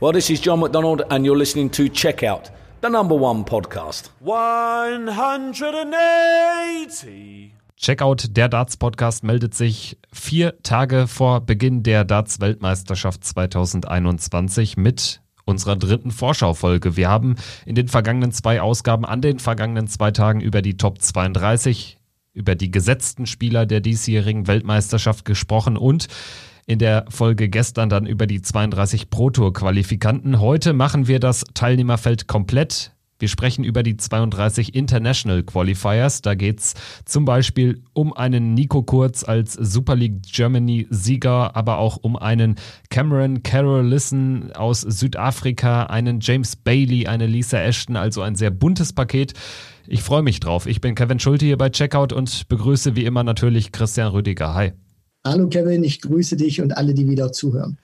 Well, this is John McDonald, and you're listening to Checkout, the number one podcast. 180. Checkout, der Darts-Podcast, meldet sich vier Tage vor Beginn der Darts-Weltmeisterschaft 2021 mit unserer dritten Vorschaufolge. Wir haben in den vergangenen zwei Ausgaben an den vergangenen zwei Tagen über die Top 32, über die gesetzten Spieler der diesjährigen Weltmeisterschaft gesprochen und in der Folge gestern dann über die 32 Pro Tour Qualifikanten. Heute machen wir das Teilnehmerfeld komplett. Wir sprechen über die 32 International Qualifiers. Da geht's zum Beispiel um einen Nico Kurz als Super League Germany Sieger, aber auch um einen Cameron Carolissen aus Südafrika, einen James Bailey, eine Lisa Ashton, also ein sehr buntes Paket. Ich freue mich drauf. Ich bin Kevin Schulte hier bei Checkout und begrüße wie immer natürlich Christian Rüdiger. Hi. Hallo Kevin, ich grüße dich und alle, die wieder zuhören.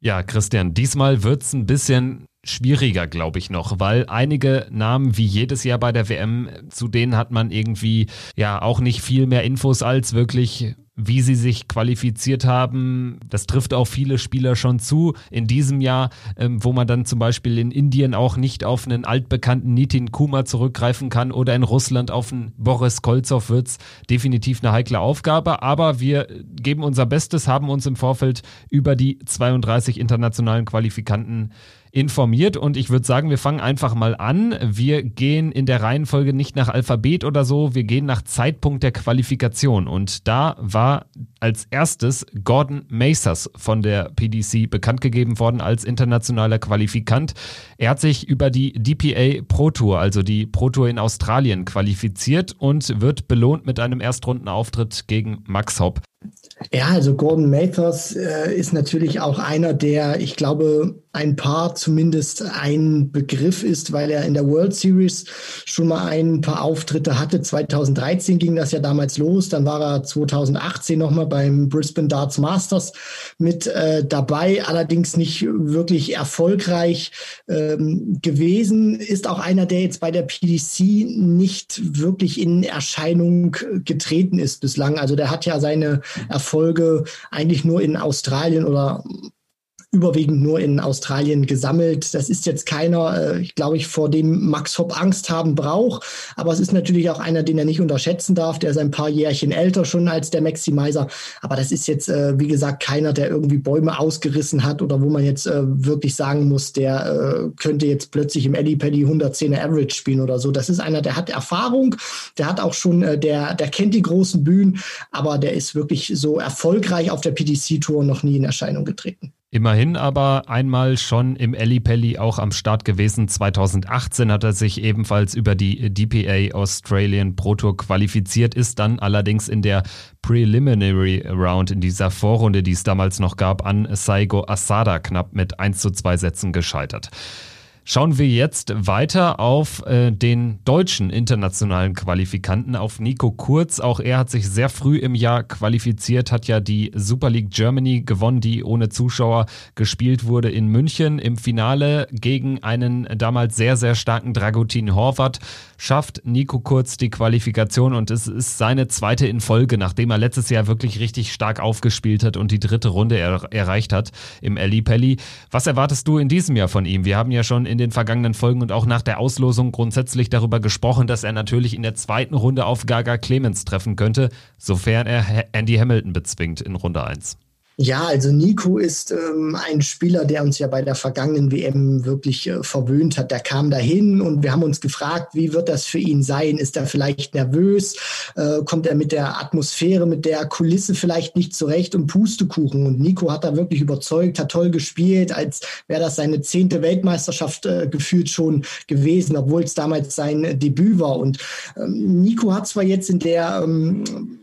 Ja, Christian, diesmal wird es ein bisschen schwieriger, glaube ich noch, weil einige Namen wie jedes Jahr bei der WM, zu denen hat man irgendwie ja auch nicht viel mehr Infos als wirklich wie sie sich qualifiziert haben. Das trifft auch viele Spieler schon zu in diesem Jahr, ähm, wo man dann zum Beispiel in Indien auch nicht auf einen altbekannten Nitin Kuma zurückgreifen kann oder in Russland auf einen Boris Kolzow wird's definitiv eine heikle Aufgabe. Aber wir geben unser Bestes, haben uns im Vorfeld über die 32 internationalen Qualifikanten informiert und ich würde sagen, wir fangen einfach mal an. Wir gehen in der Reihenfolge nicht nach Alphabet oder so, wir gehen nach Zeitpunkt der Qualifikation und da war als erstes Gordon Macers von der PDC bekannt gegeben worden als internationaler Qualifikant. Er hat sich über die DPA Pro Tour, also die Pro Tour in Australien, qualifiziert und wird belohnt mit einem Erstrundenauftritt gegen Max Hopp. Ja, also Gordon Mathers äh, ist natürlich auch einer, der, ich glaube, ein paar zumindest ein Begriff ist, weil er in der World Series schon mal ein paar Auftritte hatte. 2013 ging das ja damals los, dann war er 2018 nochmal beim Brisbane Darts Masters mit äh, dabei, allerdings nicht wirklich erfolgreich ähm, gewesen. Ist auch einer, der jetzt bei der PDC nicht wirklich in Erscheinung getreten ist bislang. Also der hat ja seine Erfolge eigentlich nur in Australien oder überwiegend nur in Australien gesammelt. Das ist jetzt keiner, äh, glaube ich, vor dem Max Hopp Angst haben braucht. Aber es ist natürlich auch einer, den er nicht unterschätzen darf. Der ist ein paar Jährchen älter schon als der Maximizer. Aber das ist jetzt, äh, wie gesagt, keiner, der irgendwie Bäume ausgerissen hat oder wo man jetzt äh, wirklich sagen muss, der äh, könnte jetzt plötzlich im Eddie Paddy 110er Average spielen oder so. Das ist einer, der hat Erfahrung, der hat auch schon, äh, der, der kennt die großen Bühnen, aber der ist wirklich so erfolgreich auf der PDC-Tour noch nie in Erscheinung getreten. Immerhin aber einmal schon im Pelli auch am Start gewesen. 2018 hat er sich ebenfalls über die DPA Australian Pro Tour qualifiziert, ist dann allerdings in der Preliminary Round in dieser Vorrunde, die es damals noch gab, an Saigo Asada knapp mit 1 zu 2 Sätzen gescheitert. Schauen wir jetzt weiter auf äh, den deutschen internationalen Qualifikanten, auf Nico Kurz. Auch er hat sich sehr früh im Jahr qualifiziert, hat ja die Super League Germany gewonnen, die ohne Zuschauer gespielt wurde in München. Im Finale gegen einen damals sehr, sehr starken Dragutin Horvath schafft Nico Kurz die Qualifikation und es ist seine zweite in Folge, nachdem er letztes Jahr wirklich richtig stark aufgespielt hat und die dritte Runde er erreicht hat im Eli Pelli. Was erwartest du in diesem Jahr von ihm? Wir haben ja schon in in den vergangenen Folgen und auch nach der Auslosung grundsätzlich darüber gesprochen, dass er natürlich in der zweiten Runde auf Gaga Clemens treffen könnte, sofern er Andy Hamilton bezwingt in Runde 1. Ja, also Nico ist ähm, ein Spieler, der uns ja bei der vergangenen WM wirklich äh, verwöhnt hat. Der kam dahin und wir haben uns gefragt, wie wird das für ihn sein? Ist er vielleicht nervös? Äh, kommt er mit der Atmosphäre, mit der Kulisse vielleicht nicht zurecht und Pustekuchen? Und Nico hat da wirklich überzeugt, hat toll gespielt, als wäre das seine zehnte Weltmeisterschaft äh, gefühlt schon gewesen, obwohl es damals sein Debüt war. Und ähm, Nico hat zwar jetzt in der ähm,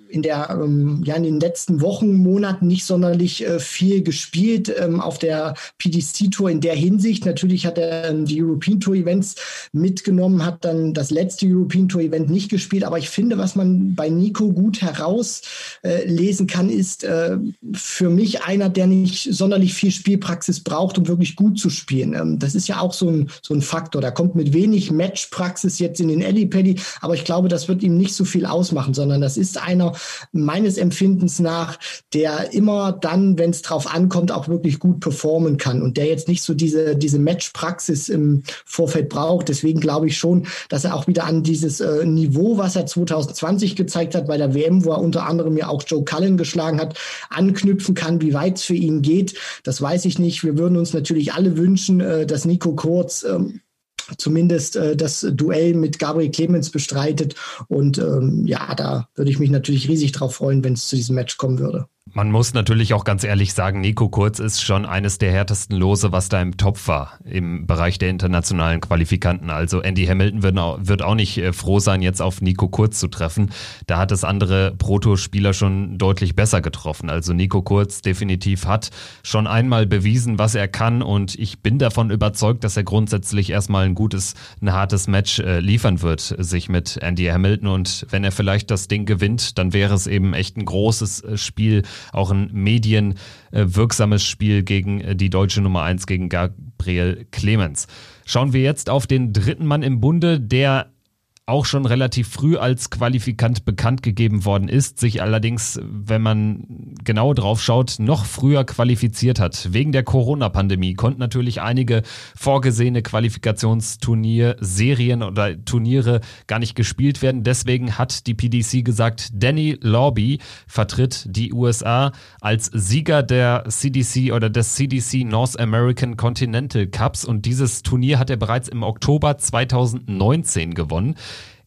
in der ähm, ja in den letzten Wochen, Monaten nicht sonderlich äh, viel gespielt ähm, auf der PDC Tour in der Hinsicht. Natürlich hat er ähm, die European Tour Events mitgenommen, hat dann das letzte European Tour Event nicht gespielt. Aber ich finde, was man bei Nico gut herauslesen äh, kann, ist äh, für mich einer, der nicht sonderlich viel Spielpraxis braucht, um wirklich gut zu spielen. Ähm, das ist ja auch so ein, so ein Faktor. Da kommt mit wenig Matchpraxis jetzt in den Paddy, aber ich glaube, das wird ihm nicht so viel ausmachen, sondern das ist einer, meines Empfindens nach, der immer dann, wenn es drauf ankommt, auch wirklich gut performen kann und der jetzt nicht so diese, diese Matchpraxis im Vorfeld braucht. Deswegen glaube ich schon, dass er auch wieder an dieses äh, Niveau, was er 2020 gezeigt hat bei der WM, wo er unter anderem ja auch Joe Cullen geschlagen hat, anknüpfen kann. Wie weit es für ihn geht, das weiß ich nicht. Wir würden uns natürlich alle wünschen, äh, dass Nico Kurz ähm, zumindest äh, das Duell mit Gabriel Clemens bestreitet. Und ähm, ja, da würde ich mich natürlich riesig drauf freuen, wenn es zu diesem Match kommen würde. Man muss natürlich auch ganz ehrlich sagen, Nico Kurz ist schon eines der härtesten Lose, was da im Topf war im Bereich der internationalen Qualifikanten. Also Andy Hamilton wird auch, wird auch nicht äh, froh sein, jetzt auf Nico Kurz zu treffen. Da hat es andere Proto-Spieler schon deutlich besser getroffen. Also Nico Kurz definitiv hat schon einmal bewiesen, was er kann und ich bin davon überzeugt, dass er grundsätzlich erstmal ein gutes, ein hartes Match äh, liefern wird, sich mit Andy Hamilton und wenn er vielleicht das Ding gewinnt, dann wäre es eben echt ein großes äh, Spiel auch ein medienwirksames Spiel gegen äh, die deutsche Nummer 1 gegen Gabriel Clemens. Schauen wir jetzt auf den dritten Mann im Bunde, der auch schon relativ früh als Qualifikant bekannt gegeben worden ist, sich allerdings, wenn man genau drauf schaut, noch früher qualifiziert hat. Wegen der Corona-Pandemie konnten natürlich einige vorgesehene Qualifikationsturnier, Serien oder Turniere gar nicht gespielt werden. Deswegen hat die PDC gesagt, Danny Lobby vertritt die USA als Sieger der CDC oder des CDC North American Continental Cups und dieses Turnier hat er bereits im Oktober 2019 gewonnen.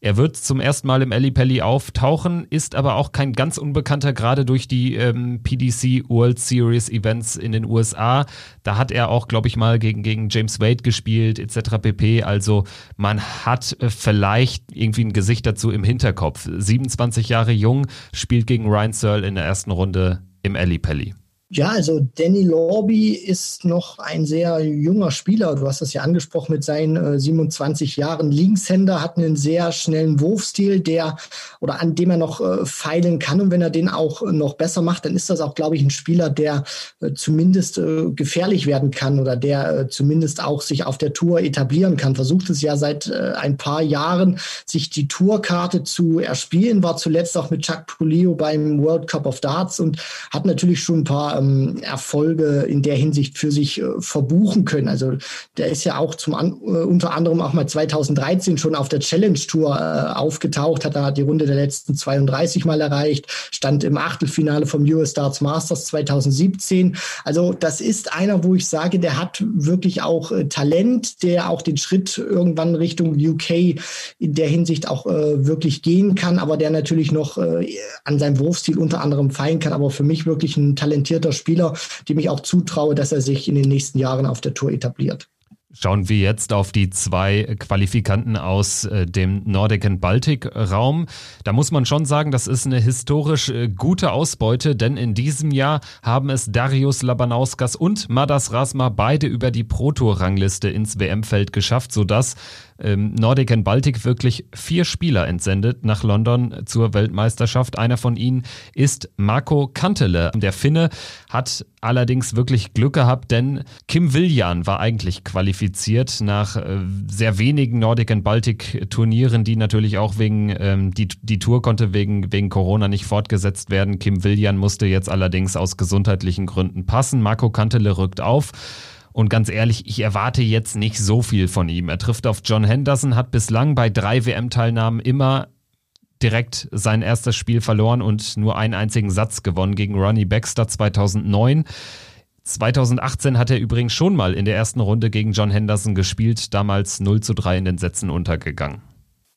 Er wird zum ersten Mal im Ali Pelli auftauchen, ist aber auch kein ganz unbekannter, gerade durch die ähm, PDC World Series Events in den USA. Da hat er auch, glaube ich, mal gegen, gegen James Wade gespielt, etc. pp. Also man hat äh, vielleicht irgendwie ein Gesicht dazu im Hinterkopf. 27 Jahre jung, spielt gegen Ryan Searle in der ersten Runde im Ali Pelli. Ja, also Danny Lorby ist noch ein sehr junger Spieler. Du hast das ja angesprochen mit seinen äh, 27 Jahren. Linkshänder hat einen sehr schnellen Wurfstil, der oder an dem er noch äh, feilen kann. Und wenn er den auch äh, noch besser macht, dann ist das auch, glaube ich, ein Spieler, der äh, zumindest äh, gefährlich werden kann oder der äh, zumindest auch sich auf der Tour etablieren kann. Versucht es ja seit ein paar Jahren, sich die Tourkarte zu erspielen, war zuletzt auch mit Chuck Pulio beim World Cup of Darts und hat natürlich schon ein paar ähm, Erfolge in der Hinsicht für sich äh, verbuchen können. Also der ist ja auch zum an, äh, unter anderem auch mal 2013 schon auf der Challenge Tour äh, aufgetaucht, hat da die Runde der letzten 32 mal erreicht, stand im Achtelfinale vom Eurostars Masters 2017. Also das ist einer, wo ich sage, der hat wirklich auch äh, Talent, der auch den Schritt irgendwann Richtung UK in der Hinsicht auch äh, wirklich gehen kann, aber der natürlich noch äh, an seinem Wurfstil unter anderem feilen kann, aber für mich wirklich ein talentierter guter Spieler, dem ich auch zutraue, dass er sich in den nächsten Jahren auf der Tour etabliert. Schauen wir jetzt auf die zwei Qualifikanten aus äh, dem Nordic and Baltic Raum. Da muss man schon sagen, das ist eine historisch äh, gute Ausbeute, denn in diesem Jahr haben es Darius Labanauskas und Madas Rasma beide über die Pro-Tour-Rangliste ins WM-Feld geschafft, sodass ähm, Nordic and Baltic wirklich vier Spieler entsendet nach London zur Weltmeisterschaft. Einer von ihnen ist Marco Kantele. Der Finne hat allerdings wirklich Glück gehabt, denn Kim Viljan war eigentlich qualifiziert nach äh, sehr wenigen Nordic and Baltic Turnieren, die natürlich auch wegen, ähm, die, die Tour konnte wegen, wegen Corona nicht fortgesetzt werden. Kim Viljan musste jetzt allerdings aus gesundheitlichen Gründen passen. Marco Kantele rückt auf. Und ganz ehrlich, ich erwarte jetzt nicht so viel von ihm. Er trifft auf John Henderson, hat bislang bei drei WM-Teilnahmen immer direkt sein erstes Spiel verloren und nur einen einzigen Satz gewonnen gegen Ronnie Baxter 2009. 2018 hat er übrigens schon mal in der ersten Runde gegen John Henderson gespielt, damals 0 zu 3 in den Sätzen untergegangen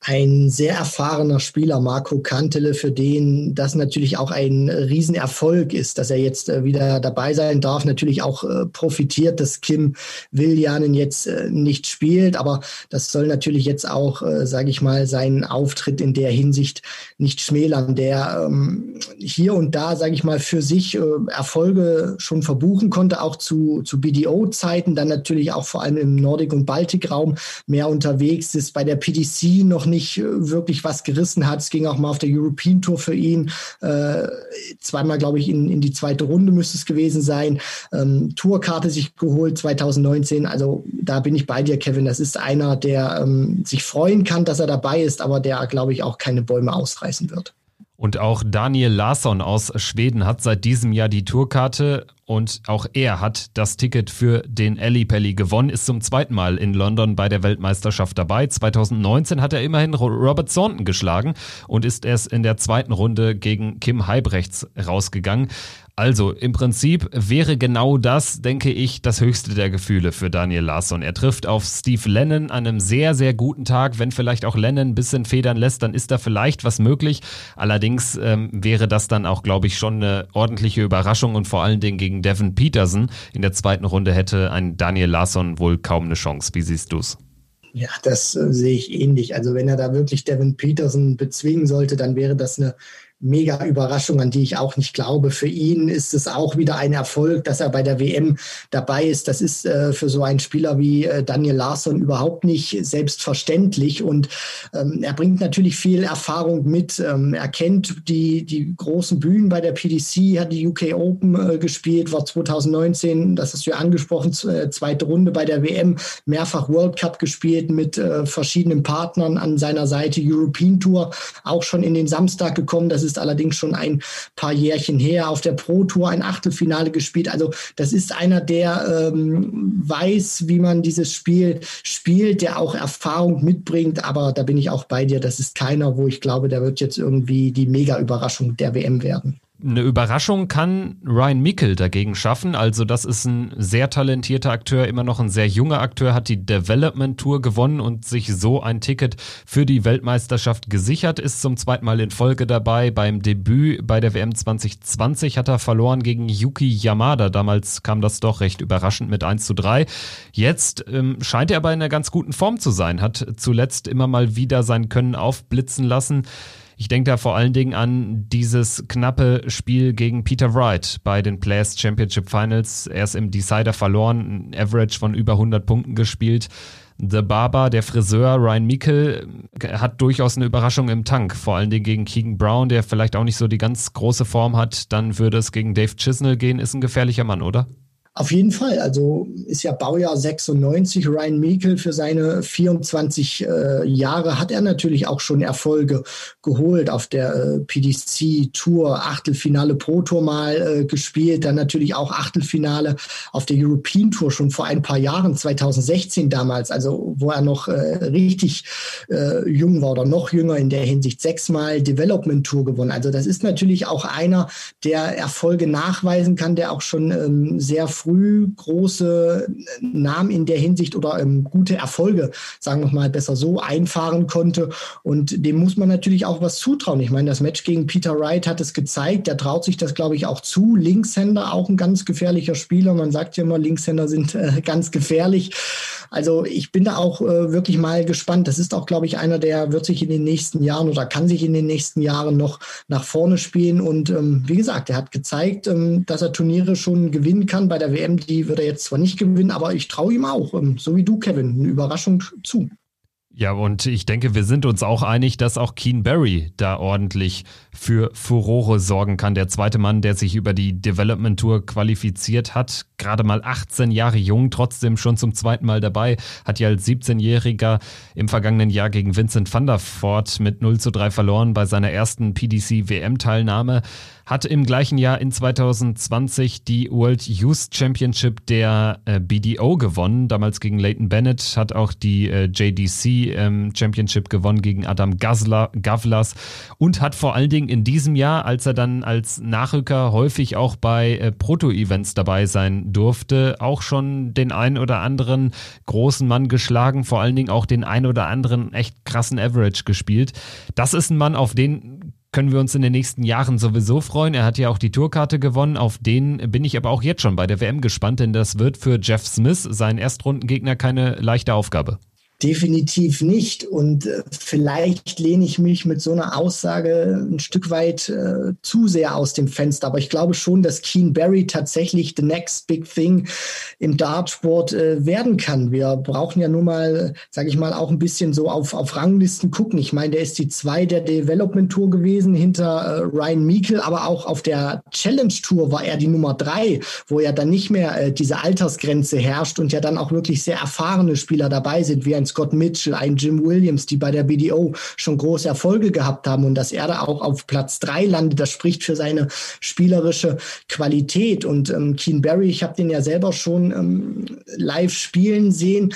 ein sehr erfahrener Spieler, Marco Kantele, für den das natürlich auch ein Riesenerfolg ist, dass er jetzt äh, wieder dabei sein darf. Natürlich auch äh, profitiert, dass Kim Viljanen jetzt äh, nicht spielt, aber das soll natürlich jetzt auch, sage ich mal, seinen Auftritt in der Hinsicht nicht schmälern, der ähm, hier und da, sage ich mal, für sich Erfolge schon verbuchen konnte, auch zu, zu BDO-Zeiten, dann natürlich auch vor allem im Nordik- und Baltikraum mehr unterwegs ist, bei der PDC noch nicht äh, wirklich was gerissen hat. Es ging auch mal auf der European Tour für ihn. Äh, zweimal, glaube ich, in, in die zweite Runde müsste es gewesen sein. Ähm, Tourkarte sich geholt 2019. Also da bin ich bei dir, Kevin. Das ist einer, der ähm, sich freuen kann, dass er dabei ist, aber der, glaube ich, auch keine Bäume ausreißen wird. Und auch Daniel Larsson aus Schweden hat seit diesem Jahr die Tourkarte und auch er hat das Ticket für den Ali Pelli gewonnen, ist zum zweiten Mal in London bei der Weltmeisterschaft dabei. 2019 hat er immerhin Robert Thornton geschlagen und ist erst in der zweiten Runde gegen Kim Heibrechts rausgegangen. Also im Prinzip wäre genau das, denke ich, das höchste der Gefühle für Daniel Larsson. Er trifft auf Steve Lennon an einem sehr, sehr guten Tag. Wenn vielleicht auch Lennon ein bisschen federn lässt, dann ist da vielleicht was möglich. Allerdings ähm, wäre das dann auch, glaube ich, schon eine ordentliche Überraschung und vor allen Dingen gegen Devin Peterson in der zweiten Runde hätte ein Daniel Larsson wohl kaum eine Chance. Wie siehst du es? Ja, das äh, sehe ich ähnlich. Also wenn er da wirklich Devin Peterson bezwingen sollte, dann wäre das eine mega Überraschung, an die ich auch nicht glaube. Für ihn ist es auch wieder ein Erfolg, dass er bei der WM dabei ist. Das ist äh, für so einen Spieler wie äh, Daniel Larsson überhaupt nicht selbstverständlich. Und ähm, er bringt natürlich viel Erfahrung mit. Ähm, er kennt die, die großen Bühnen bei der PDC, hat die UK Open äh, gespielt, war 2019, das hast du ja angesprochen, äh, zweite Runde bei der WM, mehrfach World Cup gespielt mit äh, verschiedenen Partnern an seiner Seite, European Tour, auch schon in den Samstag gekommen. Das ist ist allerdings schon ein paar Jährchen her, auf der Pro Tour ein Achtelfinale gespielt. Also das ist einer, der ähm, weiß, wie man dieses Spiel spielt, der auch Erfahrung mitbringt. Aber da bin ich auch bei dir. Das ist keiner, wo ich glaube, der wird jetzt irgendwie die Mega-Überraschung der WM werden. Eine Überraschung kann Ryan Mickel dagegen schaffen. Also das ist ein sehr talentierter Akteur, immer noch ein sehr junger Akteur, hat die Development Tour gewonnen und sich so ein Ticket für die Weltmeisterschaft gesichert, ist zum zweiten Mal in Folge dabei. Beim Debüt bei der WM 2020 hat er verloren gegen Yuki Yamada. Damals kam das doch recht überraschend mit 1 zu 3. Jetzt ähm, scheint er aber in einer ganz guten Form zu sein, hat zuletzt immer mal wieder sein Können aufblitzen lassen. Ich denke da vor allen Dingen an dieses knappe Spiel gegen Peter Wright bei den Players Championship Finals. Er ist im Decider verloren, ein Average von über 100 Punkten gespielt. The Barber, der Friseur Ryan Meikle, hat durchaus eine Überraschung im Tank. Vor allen Dingen gegen Keegan Brown, der vielleicht auch nicht so die ganz große Form hat. Dann würde es gegen Dave Chisnell gehen. Ist ein gefährlicher Mann, oder? Auf jeden Fall. Also ist ja Baujahr 96. Ryan Meikle für seine 24 äh, Jahre hat er natürlich auch schon Erfolge geholt auf der äh, PDC Tour, Achtelfinale Pro Tour mal äh, gespielt, dann natürlich auch Achtelfinale auf der European Tour schon vor ein paar Jahren, 2016 damals, also wo er noch äh, richtig äh, jung war oder noch jünger in der Hinsicht, sechsmal Development Tour gewonnen. Also das ist natürlich auch einer, der Erfolge nachweisen kann, der auch schon ähm, sehr früh große Namen in der Hinsicht oder ähm, gute Erfolge, sagen wir mal besser so, einfahren konnte. Und dem muss man natürlich auch was zutrauen. Ich meine, das Match gegen Peter Wright hat es gezeigt. Der traut sich das, glaube ich, auch zu. Linkshänder, auch ein ganz gefährlicher Spieler. Man sagt ja immer, Linkshänder sind äh, ganz gefährlich. Also ich bin da auch äh, wirklich mal gespannt. Das ist auch, glaube ich, einer, der wird sich in den nächsten Jahren oder kann sich in den nächsten Jahren noch nach vorne spielen. Und ähm, wie gesagt, er hat gezeigt, ähm, dass er Turniere schon gewinnen kann. Bei der WM, die wird er jetzt zwar nicht gewinnen, aber ich traue ihm auch, ähm, so wie du, Kevin, eine Überraschung zu. Ja, und ich denke, wir sind uns auch einig, dass auch Keen Barry da ordentlich für Furore sorgen kann. Der zweite Mann, der sich über die Development Tour qualifiziert hat, gerade mal 18 Jahre jung, trotzdem schon zum zweiten Mal dabei, hat ja als 17-Jähriger im vergangenen Jahr gegen Vincent van der Voort mit 0 zu 3 verloren bei seiner ersten PDC WM-Teilnahme hat im gleichen Jahr in 2020 die World Youth Championship der äh, BDO gewonnen, damals gegen Leighton Bennett, hat auch die äh, JDC ähm, Championship gewonnen gegen Adam Gavlas und hat vor allen Dingen in diesem Jahr, als er dann als Nachrücker häufig auch bei äh, Proto-Events dabei sein durfte, auch schon den ein oder anderen großen Mann geschlagen, vor allen Dingen auch den ein oder anderen echt krassen Average gespielt. Das ist ein Mann, auf den können wir uns in den nächsten Jahren sowieso freuen. Er hat ja auch die Tourkarte gewonnen. Auf den bin ich aber auch jetzt schon bei der WM gespannt, denn das wird für Jeff Smith, sein Erstrundengegner, keine leichte Aufgabe. Definitiv nicht. Und äh, vielleicht lehne ich mich mit so einer Aussage ein Stück weit äh, zu sehr aus dem Fenster. Aber ich glaube schon, dass Keen Barry tatsächlich the next big thing im Dartsport äh, werden kann. Wir brauchen ja nur mal, sage ich mal, auch ein bisschen so auf, auf Ranglisten gucken. Ich meine, der ist die zwei der Development Tour gewesen hinter äh, Ryan Meikle, aber auch auf der Challenge Tour war er die Nummer drei, wo ja dann nicht mehr äh, diese Altersgrenze herrscht und ja dann auch wirklich sehr erfahrene Spieler dabei sind, wie ein Scott Mitchell, ein Jim Williams, die bei der BDO schon große Erfolge gehabt haben und dass er da auch auf Platz drei landet, das spricht für seine spielerische Qualität. Und ähm, Keen Barry, ich habe den ja selber schon ähm, live spielen sehen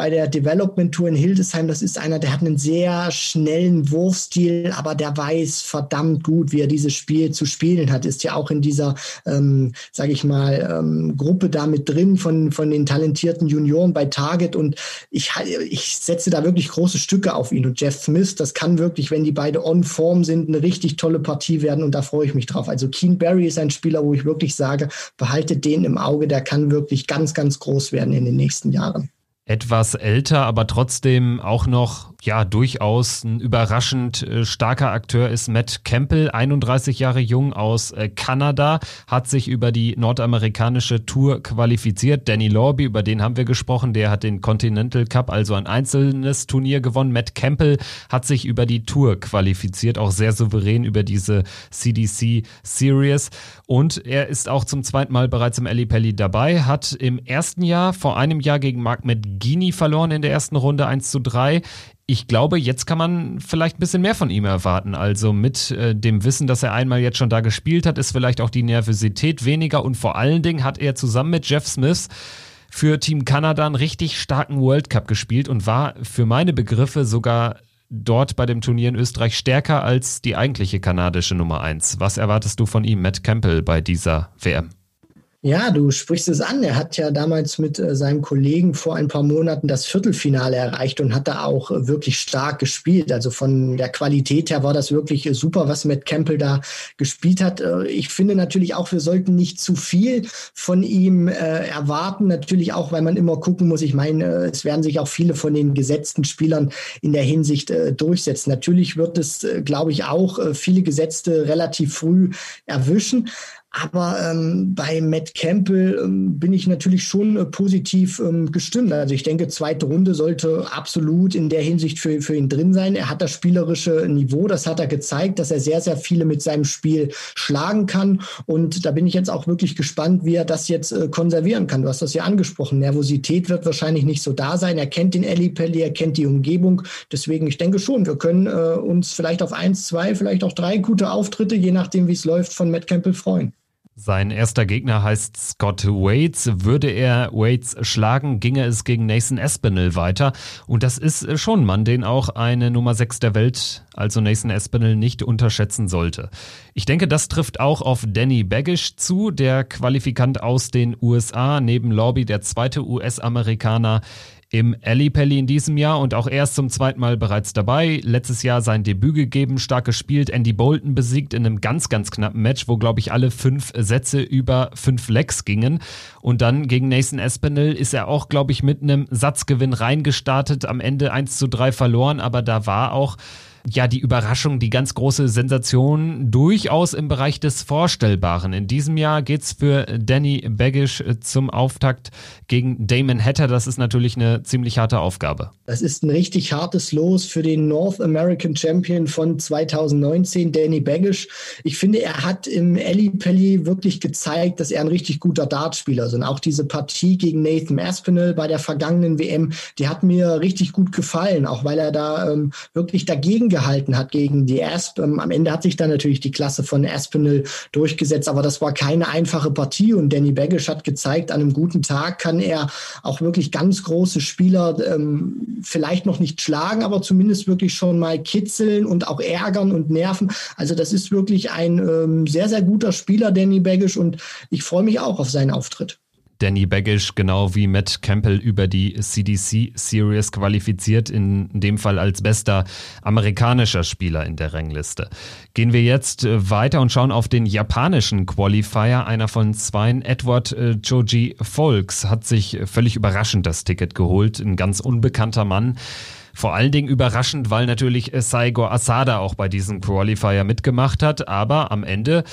bei der Development Tour in Hildesheim. Das ist einer, der hat einen sehr schnellen Wurfstil, aber der weiß verdammt gut, wie er dieses Spiel zu spielen hat. Ist ja auch in dieser, ähm, sage ich mal, ähm, Gruppe da mit drin von, von den talentierten Junioren bei Target. Und ich, ich setze da wirklich große Stücke auf ihn. Und Jeff Smith, das kann wirklich, wenn die beide on Form sind, eine richtig tolle Partie werden. Und da freue ich mich drauf. Also Keen Barry ist ein Spieler, wo ich wirklich sage, behaltet den im Auge. Der kann wirklich ganz, ganz groß werden in den nächsten Jahren etwas älter, aber trotzdem auch noch ja durchaus ein überraschend äh, starker Akteur ist Matt Campbell, 31 Jahre jung aus äh, Kanada, hat sich über die nordamerikanische Tour qualifiziert. Danny Lorby, über den haben wir gesprochen, der hat den Continental Cup, also ein einzelnes Turnier gewonnen. Matt Campbell hat sich über die Tour qualifiziert, auch sehr souverän über diese CDC Series. Und er ist auch zum zweiten Mal bereits im Ali Pelli dabei, hat im ersten Jahr vor einem Jahr gegen Mark McGeaney verloren in der ersten Runde 1 zu 3 ich glaube, jetzt kann man vielleicht ein bisschen mehr von ihm erwarten. Also mit äh, dem Wissen, dass er einmal jetzt schon da gespielt hat, ist vielleicht auch die Nervosität weniger und vor allen Dingen hat er zusammen mit Jeff Smith für Team Kanada einen richtig starken World Cup gespielt und war für meine Begriffe sogar dort bei dem Turnier in Österreich stärker als die eigentliche kanadische Nummer 1. Was erwartest du von ihm, Matt Campbell, bei dieser WM? Ja, du sprichst es an. Er hat ja damals mit äh, seinem Kollegen vor ein paar Monaten das Viertelfinale erreicht und hat da auch äh, wirklich stark gespielt. Also von der Qualität her war das wirklich äh, super, was Matt Campbell da gespielt hat. Ich finde natürlich auch, wir sollten nicht zu viel von ihm erwarten. Natürlich auch, weil man immer gucken muss. Ich meine, es werden sich auch viele von den gesetzten Spielern in der Hinsicht durchsetzen. Natürlich wird es, glaube ich, auch viele Gesetzte relativ früh erwischen. Aber ähm, bei Matt Campbell ähm, bin ich natürlich schon äh, positiv ähm, gestimmt. Also ich denke, zweite Runde sollte absolut in der Hinsicht für, für ihn drin sein. Er hat das spielerische Niveau, das hat er gezeigt, dass er sehr, sehr viele mit seinem Spiel schlagen kann. Und da bin ich jetzt auch wirklich gespannt, wie er das jetzt äh, konservieren kann. Du hast das ja angesprochen. Nervosität wird wahrscheinlich nicht so da sein. Er kennt den Ellie Pelli, er kennt die Umgebung. Deswegen, ich denke schon, wir können äh, uns vielleicht auf eins, zwei, vielleicht auch drei gute Auftritte, je nachdem, wie es läuft, von Matt Campbell freuen. Sein erster Gegner heißt Scott Waits. Würde er Waits schlagen, ginge es gegen Nathan Espinel weiter. Und das ist schon ein Mann, den auch eine Nummer 6 der Welt, also Nathan Espinel, nicht unterschätzen sollte. Ich denke, das trifft auch auf Danny Baggish zu, der Qualifikant aus den USA, neben Lobby der zweite US-Amerikaner im Ali Pelli in diesem Jahr und auch erst zum zweiten Mal bereits dabei. Letztes Jahr sein Debüt gegeben, stark gespielt, Andy Bolton besiegt in einem ganz, ganz knappen Match, wo, glaube ich, alle fünf Sätze über fünf Lecks gingen. Und dann gegen Nathan Espinel ist er auch, glaube ich, mit einem Satzgewinn reingestartet, am Ende 1 zu 3 verloren, aber da war auch ja die Überraschung, die ganz große Sensation durchaus im Bereich des Vorstellbaren. In diesem Jahr geht's für Danny Baggish äh, zum Auftakt gegen Damon Hatter. Das ist natürlich eine ziemlich harte Aufgabe. Das ist ein richtig hartes Los für den North American Champion von 2019, Danny Baggish. Ich finde, er hat im Ali Pelli wirklich gezeigt, dass er ein richtig guter Dartspieler ist. Und auch diese Partie gegen Nathan Aspinall bei der vergangenen WM, die hat mir richtig gut gefallen, auch weil er da ähm, wirklich dagegen gehalten hat gegen die Asp. Ähm, am Ende hat sich dann natürlich die Klasse von Aspinall durchgesetzt, aber das war keine einfache Partie und Danny Baggish hat gezeigt, an einem guten Tag kann er auch wirklich ganz große Spieler ähm, vielleicht noch nicht schlagen, aber zumindest wirklich schon mal kitzeln und auch ärgern und nerven. Also das ist wirklich ein ähm, sehr, sehr guter Spieler, Danny Baggish und ich freue mich auch auf seinen Auftritt. Danny Baggish genau wie Matt Campbell über die CDC Series qualifiziert, in dem Fall als bester amerikanischer Spieler in der Rangliste. Gehen wir jetzt äh, weiter und schauen auf den japanischen Qualifier. Einer von zweien, Edward äh, Joji Folks, hat sich völlig überraschend das Ticket geholt. Ein ganz unbekannter Mann. Vor allen Dingen überraschend, weil natürlich Saigo Asada auch bei diesem Qualifier mitgemacht hat, aber am Ende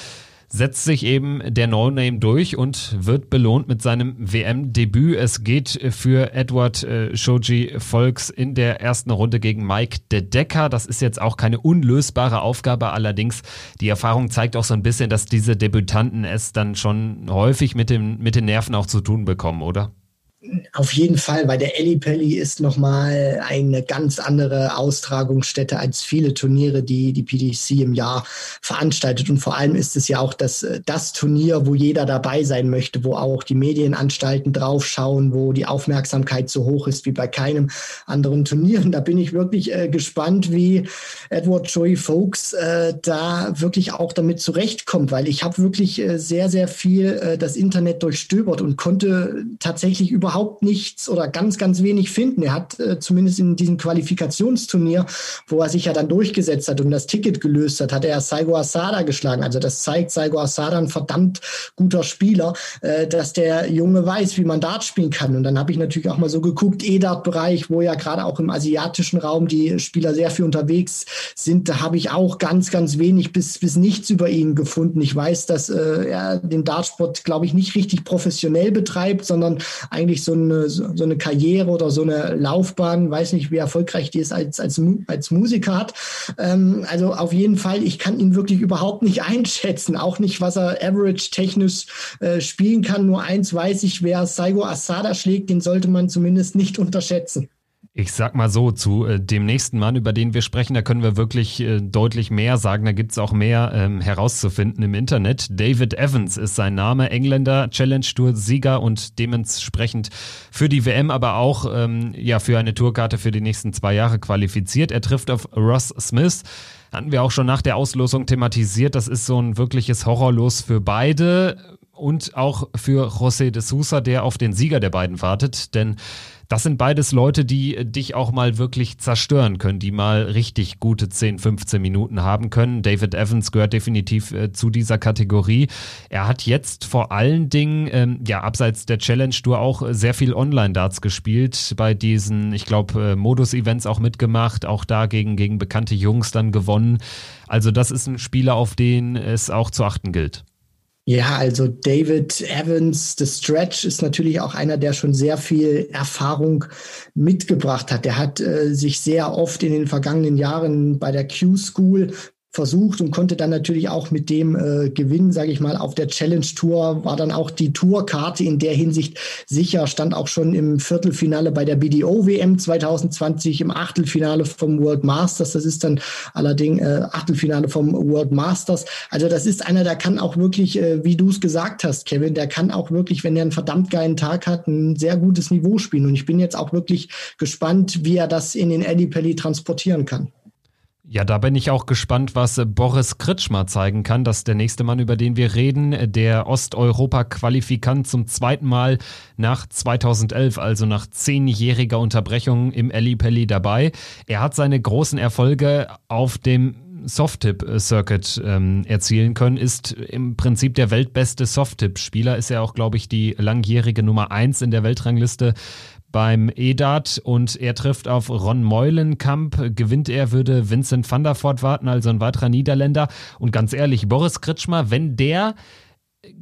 setzt sich eben der No-Name durch und wird belohnt mit seinem WM-Debüt. Es geht für Edward äh, Shoji Volks in der ersten Runde gegen Mike De Decker. Das ist jetzt auch keine unlösbare Aufgabe. Allerdings, die Erfahrung zeigt auch so ein bisschen, dass diese Debütanten es dann schon häufig mit, dem, mit den Nerven auch zu tun bekommen, oder? Auf jeden Fall, weil der Eli Pelli ist nochmal eine ganz andere Austragungsstätte als viele Turniere, die die PDC im Jahr veranstaltet. Und vor allem ist es ja auch das, das Turnier, wo jeder dabei sein möchte, wo auch die Medienanstalten draufschauen, wo die Aufmerksamkeit so hoch ist wie bei keinem anderen Turnier. Und da bin ich wirklich äh, gespannt, wie Edward Joy Folks äh, da wirklich auch damit zurechtkommt, weil ich habe wirklich äh, sehr, sehr viel äh, das Internet durchstöbert und konnte tatsächlich überhaupt überhaupt nichts oder ganz, ganz wenig finden. Er hat äh, zumindest in diesem Qualifikationsturnier, wo er sich ja dann durchgesetzt hat und das Ticket gelöst hat, hat er Saigo Asada geschlagen. Also das zeigt Saigo Asada ein verdammt guter Spieler, äh, dass der Junge weiß, wie man Dart spielen kann. Und dann habe ich natürlich auch mal so geguckt, E-Dart-Bereich, wo ja gerade auch im asiatischen Raum die Spieler sehr viel unterwegs sind. Da habe ich auch ganz, ganz wenig bis, bis nichts über ihn gefunden. Ich weiß, dass äh, er den Dartsport, glaube ich, nicht richtig professionell betreibt, sondern eigentlich wirklich so eine, so eine Karriere oder so eine Laufbahn, weiß nicht, wie erfolgreich die ist als, als, als Musiker hat. Ähm, also auf jeden Fall, ich kann ihn wirklich überhaupt nicht einschätzen, auch nicht, was er average technisch äh, spielen kann. Nur eins weiß ich, wer Saigo Asada schlägt, den sollte man zumindest nicht unterschätzen. Ich sag mal so, zu äh, dem nächsten Mann, über den wir sprechen, da können wir wirklich äh, deutlich mehr sagen. Da gibt's auch mehr ähm, herauszufinden im Internet. David Evans ist sein Name, Engländer, Challenge Tour Sieger und dementsprechend für die WM, aber auch ähm, ja für eine Tourkarte für die nächsten zwei Jahre qualifiziert. Er trifft auf Ross Smith. Hatten wir auch schon nach der Auslosung thematisiert. Das ist so ein wirkliches Horrorlos für beide und auch für José de Sousa, der auf den Sieger der beiden wartet. Denn das sind beides Leute, die dich auch mal wirklich zerstören können, die mal richtig gute 10, 15 Minuten haben können. David Evans gehört definitiv äh, zu dieser Kategorie. Er hat jetzt vor allen Dingen, ähm, ja, abseits der Challenge Tour auch sehr viel Online-Darts gespielt, bei diesen, ich glaube, äh, Modus-Events auch mitgemacht, auch da gegen, gegen bekannte Jungs dann gewonnen. Also das ist ein Spieler, auf den es auch zu achten gilt. Ja, also David Evans, The Stretch, ist natürlich auch einer, der schon sehr viel Erfahrung mitgebracht hat. Der hat äh, sich sehr oft in den vergangenen Jahren bei der Q-School versucht und konnte dann natürlich auch mit dem äh, Gewinn, sage ich mal, auf der Challenge Tour war dann auch die Tourkarte in der Hinsicht sicher, stand auch schon im Viertelfinale bei der BDO WM 2020, im Achtelfinale vom World Masters, das ist dann allerdings äh, Achtelfinale vom World Masters. Also das ist einer, der kann auch wirklich, äh, wie du es gesagt hast, Kevin, der kann auch wirklich, wenn er einen verdammt geilen Tag hat, ein sehr gutes Niveau spielen. Und ich bin jetzt auch wirklich gespannt, wie er das in den Eddie Pelli transportieren kann. Ja, da bin ich auch gespannt, was Boris Kritschmer zeigen kann. Das ist der nächste Mann, über den wir reden. Der Osteuropa-Qualifikant zum zweiten Mal nach 2011, also nach zehnjähriger Unterbrechung im Ellipelli dabei. Er hat seine großen Erfolge auf dem Softtip-Circuit ähm, erzielen können, ist im Prinzip der weltbeste Softtip-Spieler, ist ja auch, glaube ich, die langjährige Nummer eins in der Weltrangliste beim EDAT und er trifft auf Ron Meulenkamp. Gewinnt er, würde Vincent van der Voort warten, also ein weiterer Niederländer. Und ganz ehrlich, Boris Kritschmer, wenn der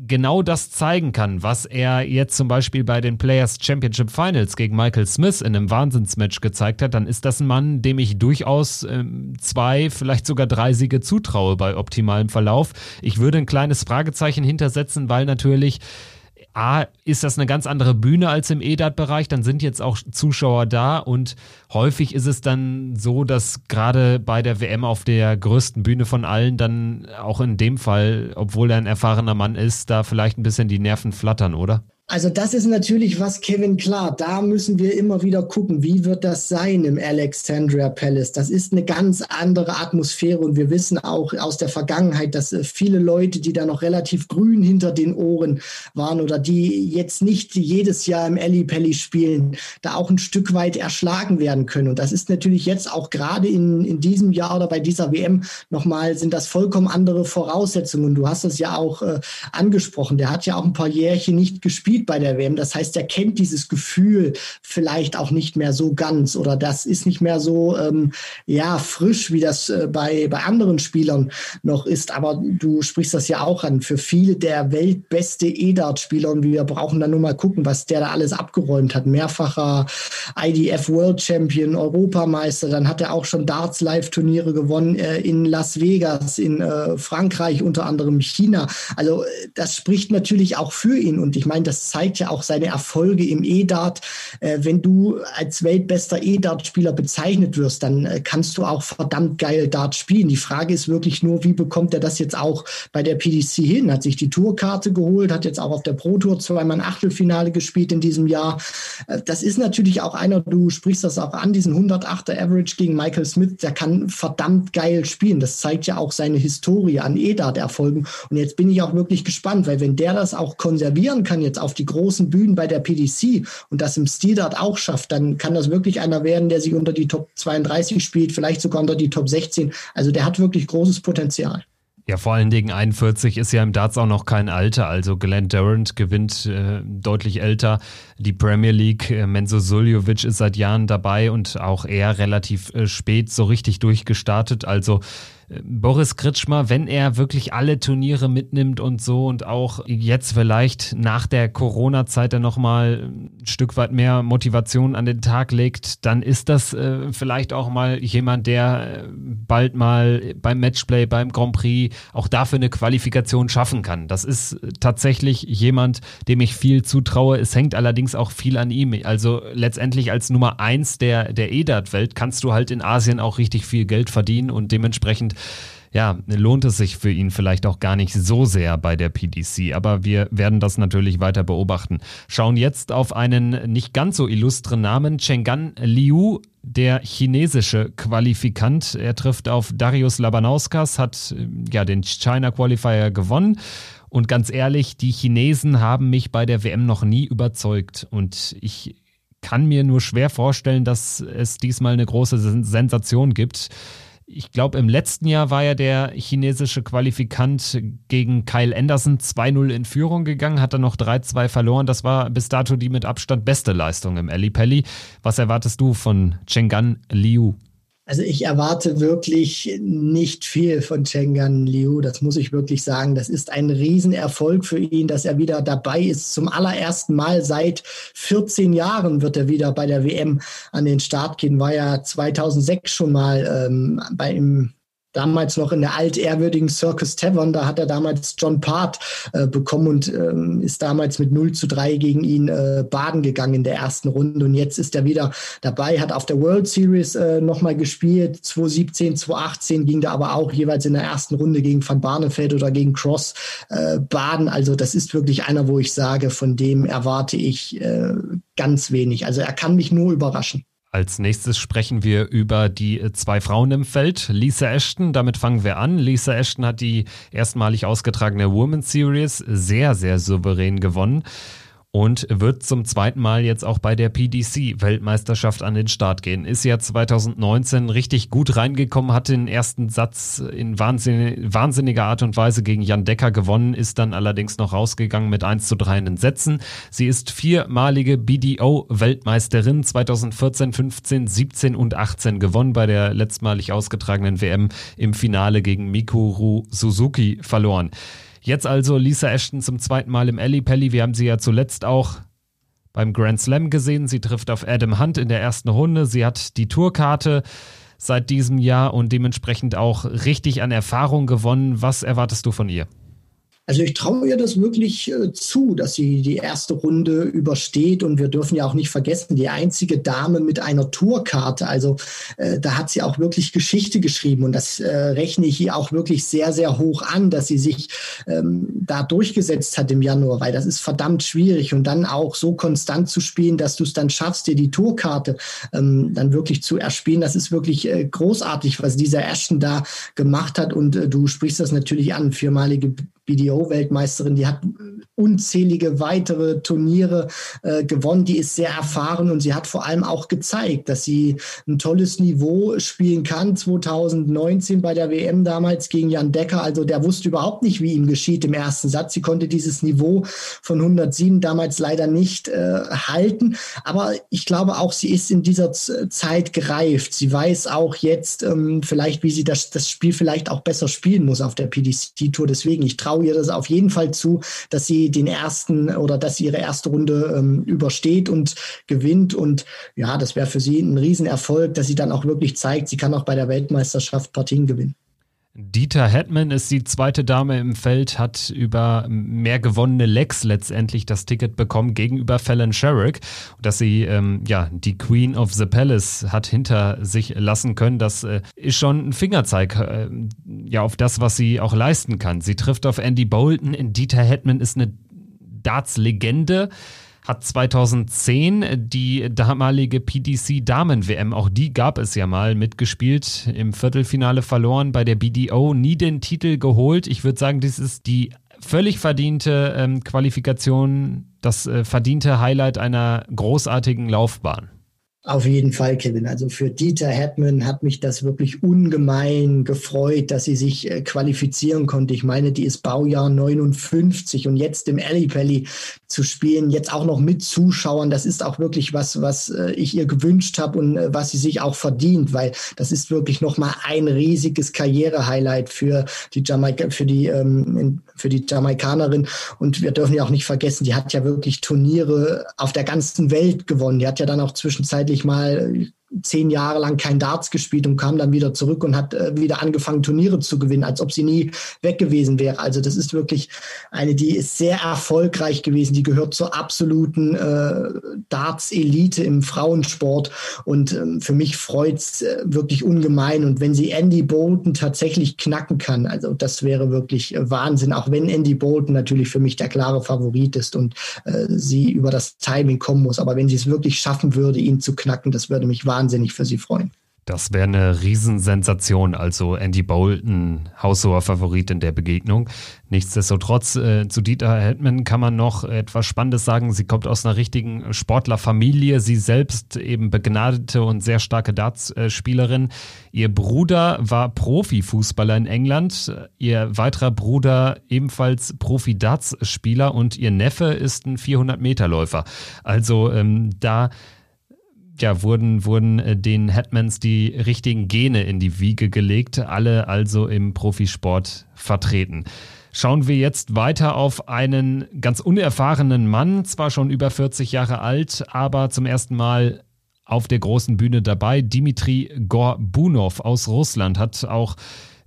genau das zeigen kann, was er jetzt zum Beispiel bei den Players Championship Finals gegen Michael Smith in einem Wahnsinnsmatch gezeigt hat, dann ist das ein Mann, dem ich durchaus ähm, zwei, vielleicht sogar drei Siege zutraue bei optimalem Verlauf. Ich würde ein kleines Fragezeichen hintersetzen, weil natürlich A, ist das eine ganz andere Bühne als im EDAT-Bereich, dann sind jetzt auch Zuschauer da und häufig ist es dann so, dass gerade bei der WM auf der größten Bühne von allen dann auch in dem Fall, obwohl er ein erfahrener Mann ist, da vielleicht ein bisschen die Nerven flattern, oder? Also das ist natürlich was, Kevin, klar, da müssen wir immer wieder gucken, wie wird das sein im Alexandria Palace. Das ist eine ganz andere Atmosphäre und wir wissen auch aus der Vergangenheit, dass äh, viele Leute, die da noch relativ grün hinter den Ohren waren oder die jetzt nicht jedes Jahr im Alley Pelli spielen, da auch ein Stück weit erschlagen werden können. Und das ist natürlich jetzt auch gerade in, in diesem Jahr oder bei dieser WM nochmal, sind das vollkommen andere Voraussetzungen. Du hast es ja auch äh, angesprochen, der hat ja auch ein paar Jährchen nicht gespielt gespielt bei der WM. Das heißt, er kennt dieses Gefühl vielleicht auch nicht mehr so ganz oder das ist nicht mehr so ähm, ja frisch, wie das äh, bei, bei anderen Spielern noch ist. Aber du sprichst das ja auch an. Für viele der weltbeste E-Dart-Spieler und wir brauchen dann nur mal gucken, was der da alles abgeräumt hat. Mehrfacher IDF World Champion, Europameister, dann hat er auch schon Darts Live-Turniere gewonnen äh, in Las Vegas, in äh, Frankreich, unter anderem China. Also äh, das spricht natürlich auch für ihn und ich meine, das zeigt ja auch seine Erfolge im E-Dart. Äh, wenn du als weltbester E-Dart-Spieler bezeichnet wirst, dann äh, kannst du auch verdammt geil Dart spielen. Die Frage ist wirklich nur, wie bekommt er das jetzt auch bei der PDC hin? Hat sich die Tourkarte geholt, hat jetzt auch auf der Pro Tour zweimal ein Achtelfinale gespielt in diesem Jahr. Äh, das ist natürlich auch einer, du sprichst das auch an, diesen 108er Average gegen Michael Smith, der kann verdammt geil spielen. Das zeigt ja auch seine Historie an E-Dart-Erfolgen. Und jetzt bin ich auch wirklich gespannt, weil wenn der das auch konservieren kann jetzt auf die großen Bühnen bei der PDC und das im Stil-Dart auch schafft, dann kann das wirklich einer werden, der sich unter die Top 32 spielt, vielleicht sogar unter die Top 16. Also der hat wirklich großes Potenzial. Ja, vor allen Dingen 41 ist ja im Darts auch noch kein Alter. Also Glenn Durant gewinnt äh, deutlich älter die Premier League. Äh, Menzo Suljovic ist seit Jahren dabei und auch er relativ äh, spät so richtig durchgestartet. Also Boris Kritschmer, wenn er wirklich alle Turniere mitnimmt und so und auch jetzt vielleicht nach der Corona-Zeit dann nochmal ein Stück weit mehr Motivation an den Tag legt, dann ist das äh, vielleicht auch mal jemand, der äh, bald mal beim Matchplay, beim Grand Prix auch dafür eine Qualifikation schaffen kann. Das ist tatsächlich jemand, dem ich viel zutraue. Es hängt allerdings auch viel an ihm. Also letztendlich als Nummer eins der, der EDAT-Welt kannst du halt in Asien auch richtig viel Geld verdienen und dementsprechend ja, lohnt es sich für ihn vielleicht auch gar nicht so sehr bei der PDC, aber wir werden das natürlich weiter beobachten. Schauen jetzt auf einen nicht ganz so illustren Namen, Chenggan Liu, der chinesische Qualifikant. Er trifft auf Darius Labanauskas, hat ja den China Qualifier gewonnen. Und ganz ehrlich, die Chinesen haben mich bei der WM noch nie überzeugt. Und ich kann mir nur schwer vorstellen, dass es diesmal eine große Sensation gibt. Ich glaube, im letzten Jahr war ja der chinesische Qualifikant gegen Kyle Anderson 2-0 in Führung gegangen, hat dann noch 3-2 verloren. Das war bis dato die mit Abstand beste Leistung im Ali Pelli. Was erwartest du von Chenggan Liu? Also ich erwarte wirklich nicht viel von Chengan Liu. Das muss ich wirklich sagen. Das ist ein Riesenerfolg für ihn, dass er wieder dabei ist. Zum allerersten Mal seit 14 Jahren wird er wieder bei der WM an den Start gehen. War ja 2006 schon mal ähm, bei ihm damals noch in der altehrwürdigen Circus Tavern. Da hat er damals John Part äh, bekommen und ähm, ist damals mit 0 zu 3 gegen ihn äh, baden gegangen in der ersten Runde. Und jetzt ist er wieder dabei, hat auf der World Series äh, nochmal gespielt. 2017, 2018 ging da aber auch jeweils in der ersten Runde gegen Van Barneveld oder gegen Cross äh, baden. Also das ist wirklich einer, wo ich sage, von dem erwarte ich äh, ganz wenig. Also er kann mich nur überraschen. Als nächstes sprechen wir über die zwei Frauen im Feld. Lisa Ashton, damit fangen wir an. Lisa Ashton hat die erstmalig ausgetragene Women's Series sehr, sehr souverän gewonnen und wird zum zweiten Mal jetzt auch bei der PDC-Weltmeisterschaft an den Start gehen. Ist ja 2019 richtig gut reingekommen, hat den ersten Satz in wahnsinniger Art und Weise gegen Jan Decker gewonnen, ist dann allerdings noch rausgegangen mit 1 zu 3 in den Sätzen. Sie ist viermalige BDO-Weltmeisterin, 2014, 15, 17 und 18 gewonnen bei der letztmalig ausgetragenen WM im Finale gegen Mikuru Suzuki verloren. Jetzt also Lisa Ashton zum zweiten Mal im Alley Pelli. Wir haben sie ja zuletzt auch beim Grand Slam gesehen. Sie trifft auf Adam Hunt in der ersten Runde. Sie hat die Tourkarte seit diesem Jahr und dementsprechend auch richtig an Erfahrung gewonnen. Was erwartest du von ihr? Also ich traue ihr das wirklich äh, zu, dass sie die erste Runde übersteht. Und wir dürfen ja auch nicht vergessen, die einzige Dame mit einer Tourkarte. Also äh, da hat sie auch wirklich Geschichte geschrieben. Und das äh, rechne ich ihr auch wirklich sehr, sehr hoch an, dass sie sich ähm, da durchgesetzt hat im Januar, weil das ist verdammt schwierig. Und dann auch so konstant zu spielen, dass du es dann schaffst, dir die Tourkarte ähm, dann wirklich zu erspielen. Das ist wirklich äh, großartig, was dieser Ashton da gemacht hat. Und äh, du sprichst das natürlich an, viermalige BDO-Weltmeisterin, die hat unzählige weitere Turniere äh, gewonnen. Die ist sehr erfahren und sie hat vor allem auch gezeigt, dass sie ein tolles Niveau spielen kann. 2019 bei der WM damals gegen Jan Decker. Also der wusste überhaupt nicht, wie ihm geschieht im ersten Satz. Sie konnte dieses Niveau von 107 damals leider nicht äh, halten. Aber ich glaube auch, sie ist in dieser Z Zeit gereift. Sie weiß auch jetzt ähm, vielleicht, wie sie das, das Spiel vielleicht auch besser spielen muss auf der PDC-Tour. Deswegen, ich traue ihr das auf jeden Fall zu, dass sie den ersten oder dass sie ihre erste Runde ähm, übersteht und gewinnt. Und ja, das wäre für sie ein Riesenerfolg, dass sie dann auch wirklich zeigt, sie kann auch bei der Weltmeisterschaft Partien gewinnen. Dieter Hetman ist die zweite Dame im Feld, hat über mehr gewonnene Lecks letztendlich das Ticket bekommen gegenüber Fallon Sherrick. Dass sie ähm, ja die Queen of the Palace hat hinter sich lassen können, das äh, ist schon ein Fingerzeig äh, ja auf das, was sie auch leisten kann. Sie trifft auf Andy Bolton. Dieter Hetman ist eine Darts-Legende hat 2010 die damalige PDC Damen-WM, auch die gab es ja mal, mitgespielt, im Viertelfinale verloren, bei der BDO nie den Titel geholt. Ich würde sagen, das ist die völlig verdiente ähm, Qualifikation, das äh, verdiente Highlight einer großartigen Laufbahn. Auf jeden Fall, Kevin. Also für Dieter Hetman hat mich das wirklich ungemein gefreut, dass sie sich äh, qualifizieren konnte. Ich meine, die ist Baujahr 59 und jetzt im Alley Pally zu spielen, jetzt auch noch mit Zuschauern, das ist auch wirklich was, was äh, ich ihr gewünscht habe und äh, was sie sich auch verdient, weil das ist wirklich nochmal ein riesiges Karriere-Highlight für die Jamaika, für die, ähm, für die Jamaikanerin. Und wir dürfen ja auch nicht vergessen, die hat ja wirklich Turniere auf der ganzen Welt gewonnen. Die hat ja dann auch zwischenzeitlich ich mal zehn Jahre lang kein Darts gespielt und kam dann wieder zurück und hat äh, wieder angefangen, Turniere zu gewinnen, als ob sie nie weg gewesen wäre. Also das ist wirklich eine, die ist sehr erfolgreich gewesen. Die gehört zur absoluten äh, Darts-Elite im Frauensport. Und ähm, für mich freut's äh, wirklich ungemein. Und wenn sie Andy Bolton tatsächlich knacken kann, also das wäre wirklich äh, Wahnsinn. Auch wenn Andy Bolton natürlich für mich der klare Favorit ist und äh, sie über das Timing kommen muss. Aber wenn sie es wirklich schaffen würde, ihn zu knacken, das würde mich wahnsinnig wahnsinnig für sie freuen. Das wäre eine Riesensensation, also Andy Bolton, haushoher Favorit in der Begegnung. Nichtsdestotrotz, äh, zu Dieter Hetman kann man noch etwas Spannendes sagen. Sie kommt aus einer richtigen Sportlerfamilie. Sie selbst eben begnadete und sehr starke Dartspielerin. Ihr Bruder war Profifußballer in England. Ihr weiterer Bruder ebenfalls Profi-Dartspieler und ihr Neffe ist ein 400-Meter-Läufer. Also ähm, da ja, wurden, wurden äh, den Hetmans die richtigen Gene in die Wiege gelegt, alle also im Profisport vertreten. Schauen wir jetzt weiter auf einen ganz unerfahrenen Mann, zwar schon über 40 Jahre alt, aber zum ersten Mal auf der großen Bühne dabei. Dimitri Gorbunov aus Russland hat auch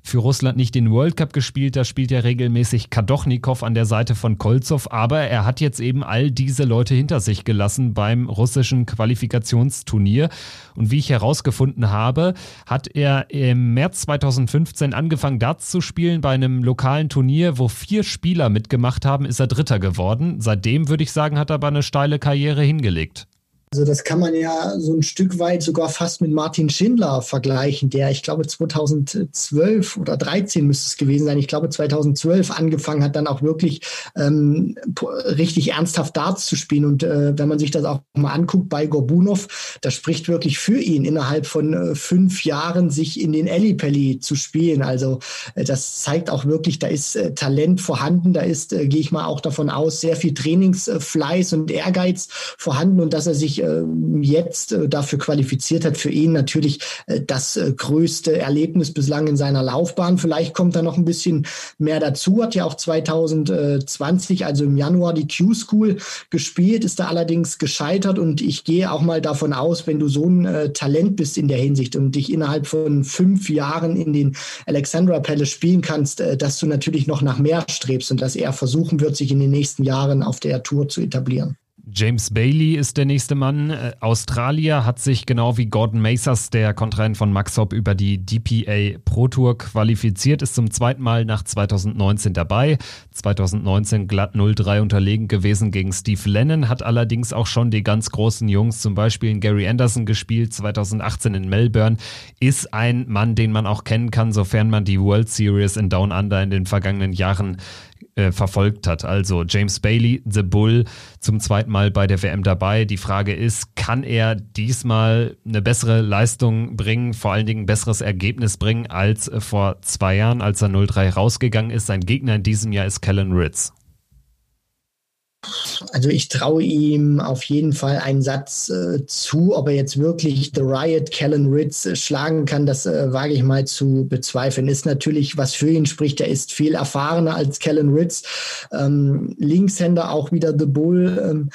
für Russland nicht den World Cup gespielt. Da spielt ja regelmäßig Kadochnikov an der Seite von Kolzow. Aber er hat jetzt eben all diese Leute hinter sich gelassen beim russischen Qualifikationsturnier. Und wie ich herausgefunden habe, hat er im März 2015 angefangen, Darts zu spielen bei einem lokalen Turnier, wo vier Spieler mitgemacht haben, ist er Dritter geworden. Seitdem würde ich sagen, hat er aber eine steile Karriere hingelegt. Also das kann man ja so ein Stück weit sogar fast mit Martin Schindler vergleichen, der ich glaube 2012 oder 13 müsste es gewesen sein. Ich glaube 2012 angefangen hat, dann auch wirklich ähm, richtig ernsthaft Darts zu spielen. Und äh, wenn man sich das auch mal anguckt bei Gorbunov, das spricht wirklich für ihn, innerhalb von äh, fünf Jahren sich in den Ellipelli zu spielen. Also äh, das zeigt auch wirklich, da ist äh, Talent vorhanden, da ist, äh, gehe ich mal auch davon aus, sehr viel Trainingsfleiß und Ehrgeiz vorhanden und dass er sich äh, jetzt äh, dafür qualifiziert hat, für ihn natürlich äh, das größte Erlebnis bislang in seiner Laufbahn. Vielleicht kommt da noch ein bisschen mehr dazu. Hat ja auch 2020, also im Januar, die Q-School gespielt, ist da allerdings gescheitert und ich gehe auch mal davon aus, wenn du so ein Talent bist in der Hinsicht und dich innerhalb von fünf Jahren in den Alexandra Palace spielen kannst, dass du natürlich noch nach mehr strebst und dass er versuchen wird, sich in den nächsten Jahren auf der Tour zu etablieren. James Bailey ist der nächste Mann. Äh, Australier hat sich genau wie Gordon Macers, der Kontrahent von Max Hopp, über die DPA Pro Tour qualifiziert, ist zum zweiten Mal nach 2019 dabei. 2019 glatt 0-3 unterlegen gewesen gegen Steve Lennon, hat allerdings auch schon die ganz großen Jungs, zum Beispiel in Gary Anderson gespielt, 2018 in Melbourne, ist ein Mann, den man auch kennen kann, sofern man die World Series in Down Under in den vergangenen Jahren äh, verfolgt hat. Also James Bailey, The Bull, zum zweiten Mal bei der WM dabei. Die Frage ist, kann er diesmal eine bessere Leistung bringen, vor allen Dingen ein besseres Ergebnis bringen als vor zwei Jahren, als er 0-3 rausgegangen ist. Sein Gegner in diesem Jahr ist Kellen Ritz. Also ich traue ihm auf jeden Fall einen Satz äh, zu, ob er jetzt wirklich The Riot Kellen Ritz äh, schlagen kann, das äh, wage ich mal zu bezweifeln. Ist natürlich, was für ihn spricht, er ist viel erfahrener als Kellen Ritz. Ähm, Linkshänder auch wieder The Bull. Ähm,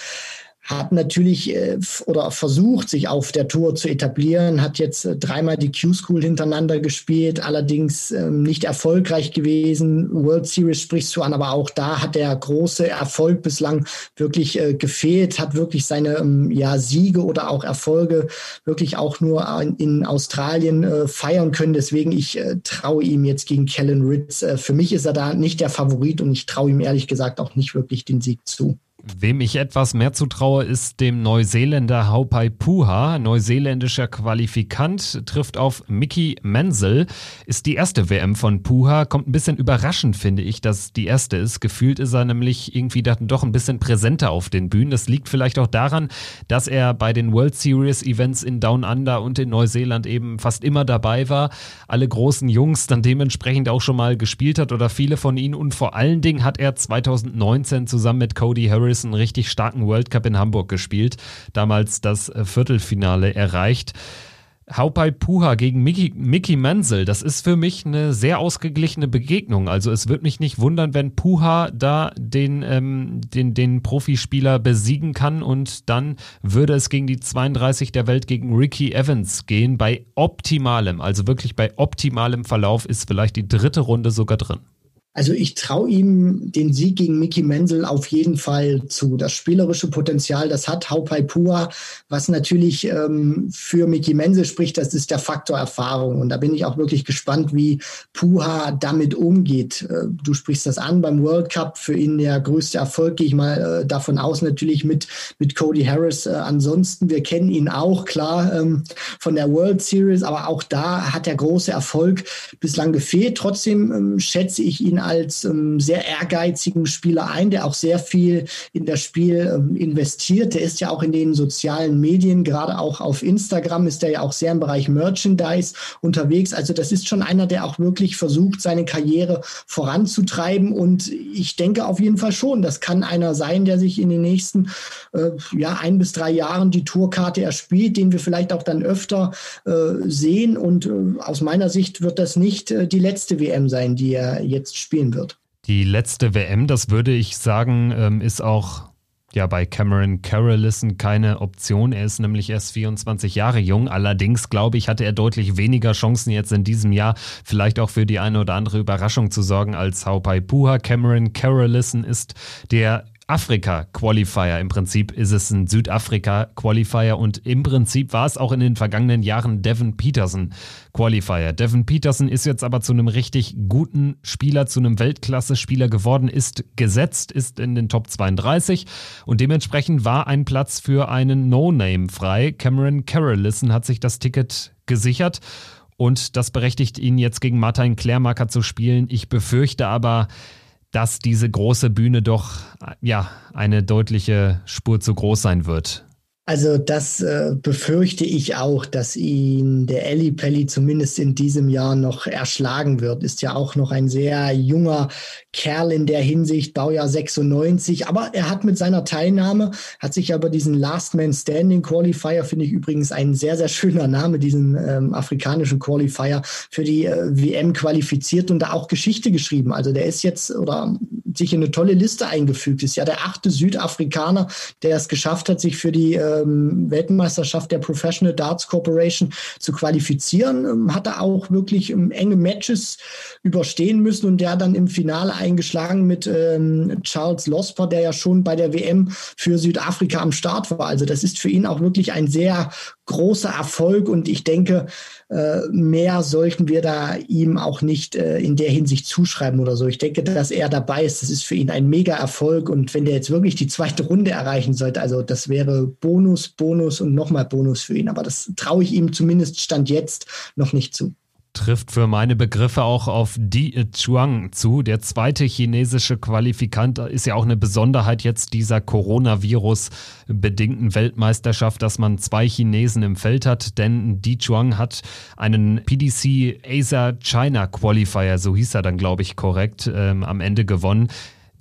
hat natürlich äh, oder versucht, sich auf der Tour zu etablieren, hat jetzt äh, dreimal die Q-School hintereinander gespielt, allerdings ähm, nicht erfolgreich gewesen. World Series sprichst du an, aber auch da hat der große Erfolg bislang wirklich äh, gefehlt, hat wirklich seine ähm, ja, Siege oder auch Erfolge wirklich auch nur in, Australien feiern können. Deswegen, ich traue ihm jetzt gegen Kellen Ritz. Für mich ist er da nicht der Favorit und ich traue ihm ehrlich gesagt auch nicht wirklich den Sieg zu. Wem ich etwas mehr zutraue, ist dem Neuseeländer Haupai Puha. Neuseeländischer Qualifikant trifft auf Mickey Menzel. Ist die erste WM von Puha. Kommt ein bisschen überraschend, finde ich, dass die erste ist. Gefühlt ist er nämlich irgendwie doch ein bisschen präsenter auf den Bühnen. Das liegt vielleicht auch daran, dass er bei den World Series Events in Down Under und in Neuseeland eben fast immer dabei war. Alle großen Jungs dann dementsprechend auch schon mal gespielt hat oder viele von ihnen. Und vor allen Dingen hat er 2019 zusammen mit Cody Harris Harris einen richtig starken World Cup in Hamburg gespielt, damals das äh, Viertelfinale erreicht. Haupai Puha gegen Mickey, Mickey Menzel, das ist für mich eine sehr ausgeglichene Begegnung. Also es würde mich nicht wundern, wenn Puha da den, ähm, den, den Profispieler besiegen kann und dann würde es gegen die 32 der Welt gegen Ricky Evans gehen. Bei optimalem, also wirklich bei optimalem Verlauf ist vielleicht die dritte Runde sogar drin. Also ich traue ihm den Sieg gegen Mickey Menzel auf jeden Fall zu. Das spielerische Potenzial, das hat Haupai Pua, was natürlich ähm, für Mickey Menzel spricht, das ist der Faktor Erfahrung. Und da bin ich auch wirklich gespannt, wie Puha damit umgeht. Äh, du sprichst das an beim World Cup, für ihn der größte Erfolg, gehe ich mal äh, davon aus, natürlich mit, mit Cody Harris. Äh, ansonsten, wir kennen ihn auch, klar, ähm, von der World Series, aber auch da hat der große Erfolg bislang gefehlt. Trotzdem ähm, schätze ich ihn als ähm, sehr ehrgeizigen Spieler ein, der auch sehr viel in das Spiel ähm, investiert. Der ist ja auch in den sozialen Medien, gerade auch auf Instagram ist er ja auch sehr im Bereich Merchandise unterwegs. Also das ist schon einer, der auch wirklich versucht, seine Karriere voranzutreiben. Und ich denke auf jeden Fall schon, das kann einer sein, der sich in den nächsten äh, ja, ein bis drei Jahren die Tourkarte erspielt, den wir vielleicht auch dann öfter äh, sehen. Und äh, aus meiner Sicht wird das nicht äh, die letzte WM sein, die er jetzt spielt spielen wird. Die letzte WM, das würde ich sagen, ähm, ist auch ja bei Cameron Carrollison keine Option. Er ist nämlich erst 24 Jahre jung. Allerdings, glaube ich, hatte er deutlich weniger Chancen jetzt in diesem Jahr, vielleicht auch für die eine oder andere Überraschung zu sorgen als Haupai Puha. Cameron Carrollison ist der Afrika-Qualifier. Im Prinzip ist es ein Südafrika-Qualifier und im Prinzip war es auch in den vergangenen Jahren Devin Peterson-Qualifier. Devin Peterson ist jetzt aber zu einem richtig guten Spieler, zu einem Weltklasse-Spieler geworden, ist gesetzt, ist in den Top 32 und dementsprechend war ein Platz für einen No-Name frei. Cameron Carrollison hat sich das Ticket gesichert und das berechtigt ihn jetzt gegen Martin Klärmarker zu spielen. Ich befürchte aber, dass diese große Bühne doch ja eine deutliche Spur zu groß sein wird. Also das äh, befürchte ich auch, dass ihn der Eli Pelli zumindest in diesem Jahr noch erschlagen wird. Ist ja auch noch ein sehr junger Kerl in der Hinsicht, Baujahr 96. Aber er hat mit seiner Teilnahme, hat sich aber diesen Last Man Standing Qualifier, finde ich übrigens ein sehr, sehr schöner Name, diesen ähm, afrikanischen Qualifier für die äh, WM qualifiziert und da auch Geschichte geschrieben. Also der ist jetzt oder sich in eine tolle Liste eingefügt. Ist ja der achte Südafrikaner, der es geschafft hat, sich für die äh, ähm, Weltmeisterschaft der Professional Darts Corporation zu qualifizieren. Ähm, hat er auch wirklich ähm, enge Matches überstehen müssen und der dann im Finale eingeschlagen mit ähm, Charles Losper, der ja schon bei der WM für Südafrika am Start war. Also das ist für ihn auch wirklich ein sehr großer Erfolg und ich denke, äh, mehr sollten wir da ihm auch nicht äh, in der Hinsicht zuschreiben oder so. Ich denke, dass er dabei ist, das ist für ihn ein mega Erfolg und wenn der jetzt wirklich die zweite Runde erreichen sollte, also das wäre Bonus, Bonus und nochmal Bonus für ihn, aber das traue ich ihm zumindest Stand jetzt noch nicht zu trifft für meine Begriffe auch auf Di Chuang zu. Der zweite chinesische Qualifikant ist ja auch eine Besonderheit jetzt dieser Coronavirus-bedingten Weltmeisterschaft, dass man zwei Chinesen im Feld hat, denn Di Chuang hat einen PDC Asia China Qualifier, so hieß er dann, glaube ich, korrekt, ähm, am Ende gewonnen.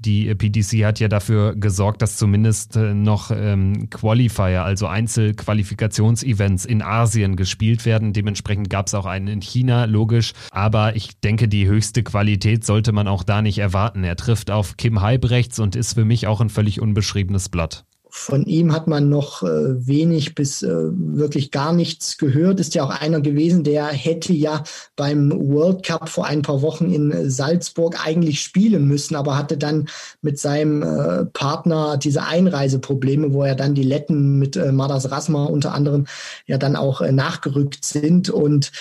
Die PDC hat ja dafür gesorgt, dass zumindest äh, noch ähm, Qualifier, also Einzelqualifikationsevents in Asien gespielt werden. Dementsprechend gab es auch einen in China, logisch. Aber ich denke, die höchste Qualität sollte man auch da nicht erwarten. Er trifft auf Kim Heibrechts und ist für mich auch ein völlig unbeschriebenes Blatt. Von ihm hat man noch äh, wenig bis äh, wirklich gar nichts gehört. Ist ja auch einer gewesen, der hätte ja beim World Cup vor ein paar Wochen in Salzburg eigentlich spielen müssen, aber hatte dann mit seinem äh, Partner diese Einreiseprobleme, wo er dann die Letten mit äh, Madas Rasma unter anderem ja dann auch äh, nachgerückt sind. Und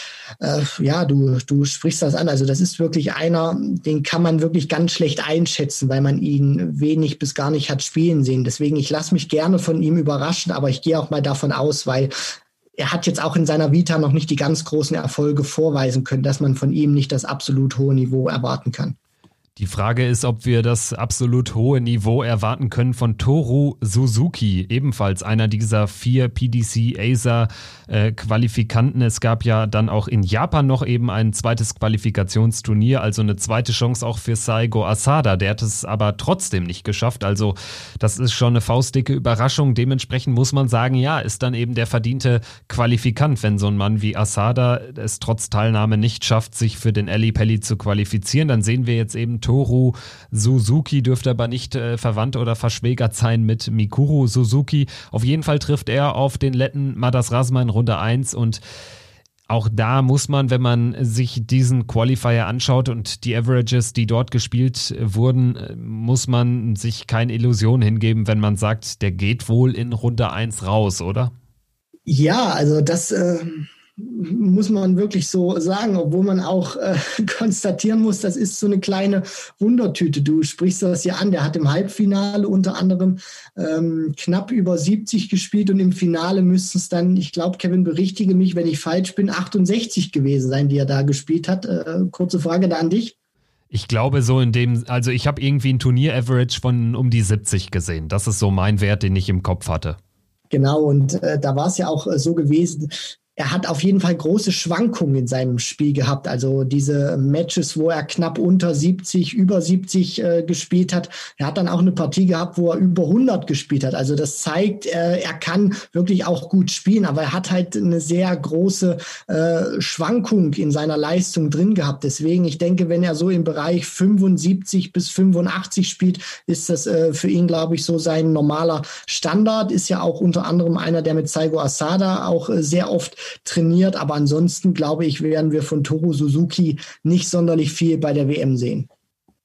äh, ja, du, du sprichst das an. Also das ist wirklich einer, den kann man wirklich ganz schlecht einschätzen, weil man ihn wenig bis gar nicht hat spielen sehen. Deswegen, ich lasse mich gerne von ihm überraschen, aber ich gehe auch mal davon aus, weil er hat jetzt auch in seiner Vita noch nicht die ganz großen Erfolge vorweisen können, dass man von ihm nicht das absolut hohe Niveau erwarten kann. Die Frage ist, ob wir das absolut hohe Niveau erwarten können von Toru Suzuki, ebenfalls einer dieser vier PDC Acer äh, Qualifikanten. Es gab ja dann auch in Japan noch eben ein zweites Qualifikationsturnier, also eine zweite Chance auch für Saigo Asada. Der hat es aber trotzdem nicht geschafft. Also das ist schon eine faustdicke Überraschung. Dementsprechend muss man sagen, ja, ist dann eben der verdiente Qualifikant, wenn so ein Mann wie Asada es trotz Teilnahme nicht schafft, sich für den Ali Pelli zu qualifizieren. Dann sehen wir jetzt eben Toru Suzuki dürfte aber nicht äh, verwandt oder verschwägert sein mit Mikuru Suzuki. Auf jeden Fall trifft er auf den Letten Madas Rasma in Runde 1 und auch da muss man, wenn man sich diesen Qualifier anschaut und die Averages, die dort gespielt wurden, muss man sich keine Illusion hingeben, wenn man sagt, der geht wohl in Runde 1 raus, oder? Ja, also das äh, muss man wirklich so sagen, obwohl man auch äh, konstatieren muss, das ist so eine kleine Wundertüte. Du sprichst das ja an, der hat im Halbfinale unter anderem ähm, knapp über 70 gespielt und im Finale müssten es dann, ich glaube, Kevin, berichtige mich, wenn ich falsch bin, 68 gewesen sein, die er da gespielt hat. Äh, kurze Frage da an dich. Ich glaube so in dem, also ich habe irgendwie ein Turnier-Average von um die 70 gesehen. Das ist so mein Wert, den ich im Kopf hatte. Genau, und äh, da war es ja auch äh, so gewesen, er hat auf jeden Fall große Schwankungen in seinem Spiel gehabt. Also diese Matches, wo er knapp unter 70, über 70 äh, gespielt hat. Er hat dann auch eine Partie gehabt, wo er über 100 gespielt hat. Also das zeigt, äh, er kann wirklich auch gut spielen, aber er hat halt eine sehr große äh, Schwankung in seiner Leistung drin gehabt. Deswegen, ich denke, wenn er so im Bereich 75 bis 85 spielt, ist das äh, für ihn, glaube ich, so sein normaler Standard. Ist ja auch unter anderem einer, der mit Saigo Asada auch äh, sehr oft trainiert. Aber ansonsten glaube ich, werden wir von Toru Suzuki nicht sonderlich viel bei der WM sehen.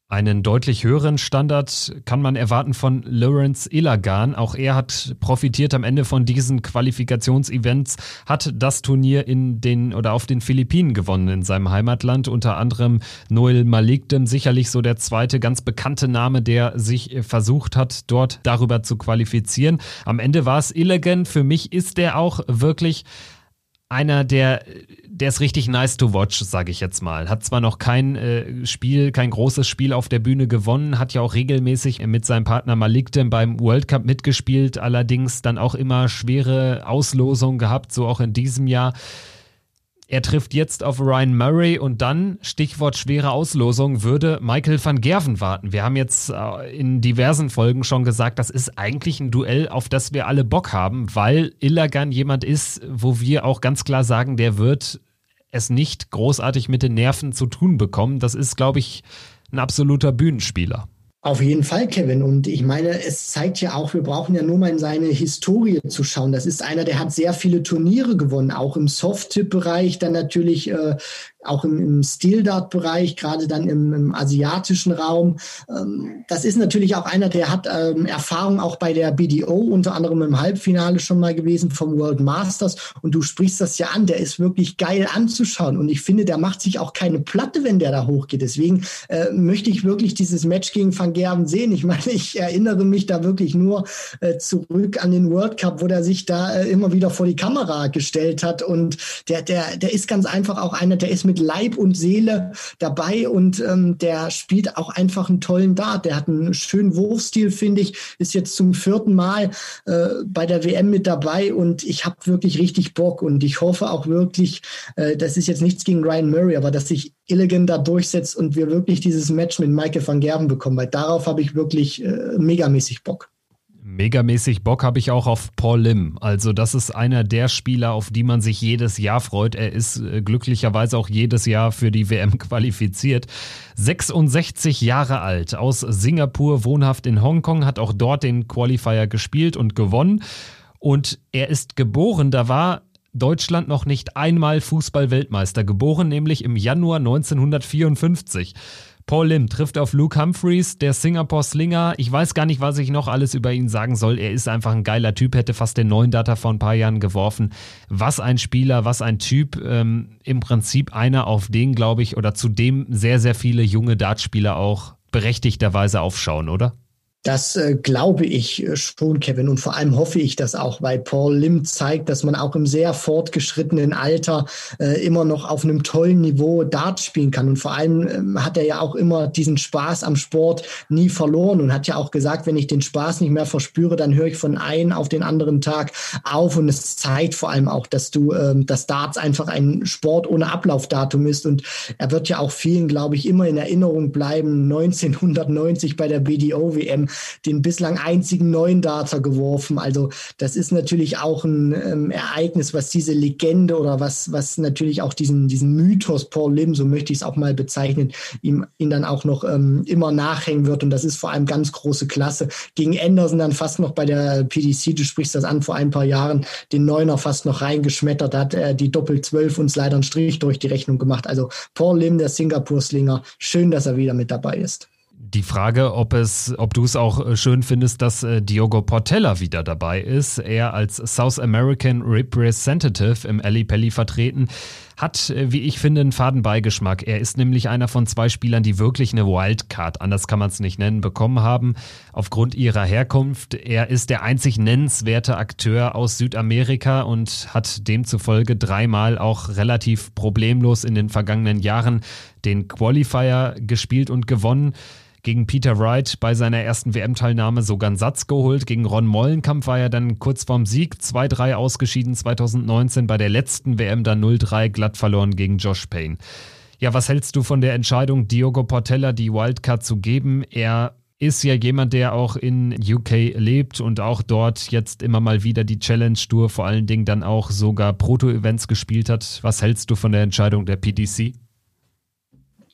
Einen deutlich höheren Standard kann man erwarten von Lawrence Ilagan. Auch er hat profitiert am Ende von diesen Qualifikationsevents, hat das Turnier in den oder auf den Philippinen gewonnen in seinem Heimatland. Unter anderem Noel Malikdem, sicherlich so der zweite ganz bekannte Name, der sich versucht hat, dort darüber zu qualifizieren. Am Ende war es Ilagan. Für mich ist er auch wirklich einer, der, der ist richtig nice to watch, sage ich jetzt mal. Hat zwar noch kein äh, Spiel, kein großes Spiel auf der Bühne gewonnen, hat ja auch regelmäßig mit seinem Partner Malikdem beim World Cup mitgespielt, allerdings dann auch immer schwere Auslosungen gehabt, so auch in diesem Jahr. Er trifft jetzt auf Ryan Murray und dann, Stichwort schwere Auslosung, würde Michael van Gerven warten. Wir haben jetzt äh, in diversen Folgen schon gesagt, das ist eigentlich ein Duell, auf das wir alle Bock haben, weil Illagan jemand ist, wo wir auch ganz klar sagen, der wird es nicht großartig mit den Nerven zu tun bekommen. Das ist, glaube ich, ein absoluter Bühnenspieler. Auf jeden Fall, Kevin. Und ich meine, es zeigt ja auch, wir brauchen ja nur mal in seine Historie zu schauen. Das ist einer, der hat sehr viele Turniere gewonnen, auch im Soft-Tip-Bereich, dann natürlich äh, auch im, im Steel-Dart-Bereich, gerade dann im, im, asiatischen Raum. Ähm, das ist natürlich auch einer, der hat ähm, Erfahrung auch bei der BDO, unter anderem im Halbfinale schon mal gewesen vom World Masters. Und du sprichst das ja an, der ist wirklich geil anzuschauen. Und ich finde, der macht sich auch keine Platte, wenn der da hochgeht. Deswegen äh, möchte ich wirklich dieses Match gegen Van Gerven sehen. Ich meine, ich erinnere mich da wirklich nur äh, zurück an den World Cup, wo der sich da äh, immer wieder vor die Kamera gestellt hat. Und der, der, der ist ganz einfach auch einer, der ist mit mit Leib und Seele dabei und ähm, der spielt auch einfach einen tollen Dart. Der hat einen schönen Wurfstil, finde ich, ist jetzt zum vierten Mal äh, bei der WM mit dabei und ich habe wirklich richtig Bock und ich hoffe auch wirklich, äh, das ist jetzt nichts gegen Ryan Murray, aber dass sich Illigan da durchsetzt und wir wirklich dieses Match mit Michael van Gerben bekommen, weil darauf habe ich wirklich äh, megamäßig Bock Megamäßig Bock habe ich auch auf Paul Lim. Also das ist einer der Spieler, auf die man sich jedes Jahr freut. Er ist äh, glücklicherweise auch jedes Jahr für die WM qualifiziert. 66 Jahre alt, aus Singapur, wohnhaft in Hongkong, hat auch dort den Qualifier gespielt und gewonnen. Und er ist geboren, da war Deutschland noch nicht einmal Fußball-Weltmeister, geboren nämlich im Januar 1954. Paul Lim trifft auf Luke Humphreys, der Singapore Slinger. Ich weiß gar nicht, was ich noch alles über ihn sagen soll. Er ist einfach ein geiler Typ, hätte fast den neuen Data vor ein paar Jahren geworfen. Was ein Spieler, was ein Typ. Ähm, Im Prinzip einer, auf den, glaube ich, oder zu dem sehr, sehr viele junge Dartspieler auch berechtigterweise aufschauen, oder? Das äh, glaube ich äh, schon, Kevin. Und vor allem hoffe ich das auch, weil Paul Lim zeigt, dass man auch im sehr fortgeschrittenen Alter äh, immer noch auf einem tollen Niveau Dart spielen kann. Und vor allem ähm, hat er ja auch immer diesen Spaß am Sport nie verloren und hat ja auch gesagt, wenn ich den Spaß nicht mehr verspüre, dann höre ich von einem auf den anderen Tag auf. Und es zeigt vor allem auch, dass du, ähm, dass Darts einfach ein Sport ohne Ablaufdatum ist. Und er wird ja auch vielen, glaube ich, immer in Erinnerung bleiben. 1990 bei der BDO-WM den bislang einzigen neuen Data geworfen. Also das ist natürlich auch ein ähm, Ereignis, was diese Legende oder was, was natürlich auch diesen, diesen Mythos Paul Lim, so möchte ich es auch mal bezeichnen, ihm, ihn dann auch noch ähm, immer nachhängen wird. Und das ist vor allem ganz große Klasse. Gegen Anderson dann fast noch bei der PDC, du sprichst das an, vor ein paar Jahren den Neuner fast noch reingeschmettert, hat er die Doppel 12 uns leider einen Strich durch die Rechnung gemacht. Also Paul Lim, der Singapur-Slinger, schön, dass er wieder mit dabei ist die Frage, ob es, ob du es auch äh, schön findest, dass äh, Diogo Portella wieder dabei ist. Er als South American Representative im Ali Pelli vertreten hat, äh, wie ich finde, einen Fadenbeigeschmack. Er ist nämlich einer von zwei Spielern, die wirklich eine Wildcard, anders kann man es nicht nennen, bekommen haben, aufgrund ihrer Herkunft. Er ist der einzig nennenswerte Akteur aus Südamerika und hat demzufolge dreimal auch relativ problemlos in den vergangenen Jahren den Qualifier gespielt und gewonnen gegen Peter Wright bei seiner ersten WM-Teilnahme sogar einen Satz geholt. Gegen Ron Mollenkamp war er dann kurz vorm Sieg 2-3 ausgeschieden 2019. Bei der letzten WM dann 0-3 glatt verloren gegen Josh Payne. Ja, was hältst du von der Entscheidung, Diogo Portella die Wildcard zu geben? Er ist ja jemand, der auch in UK lebt und auch dort jetzt immer mal wieder die Challenge Tour, vor allen Dingen dann auch sogar Proto-Events gespielt hat. Was hältst du von der Entscheidung der PDC?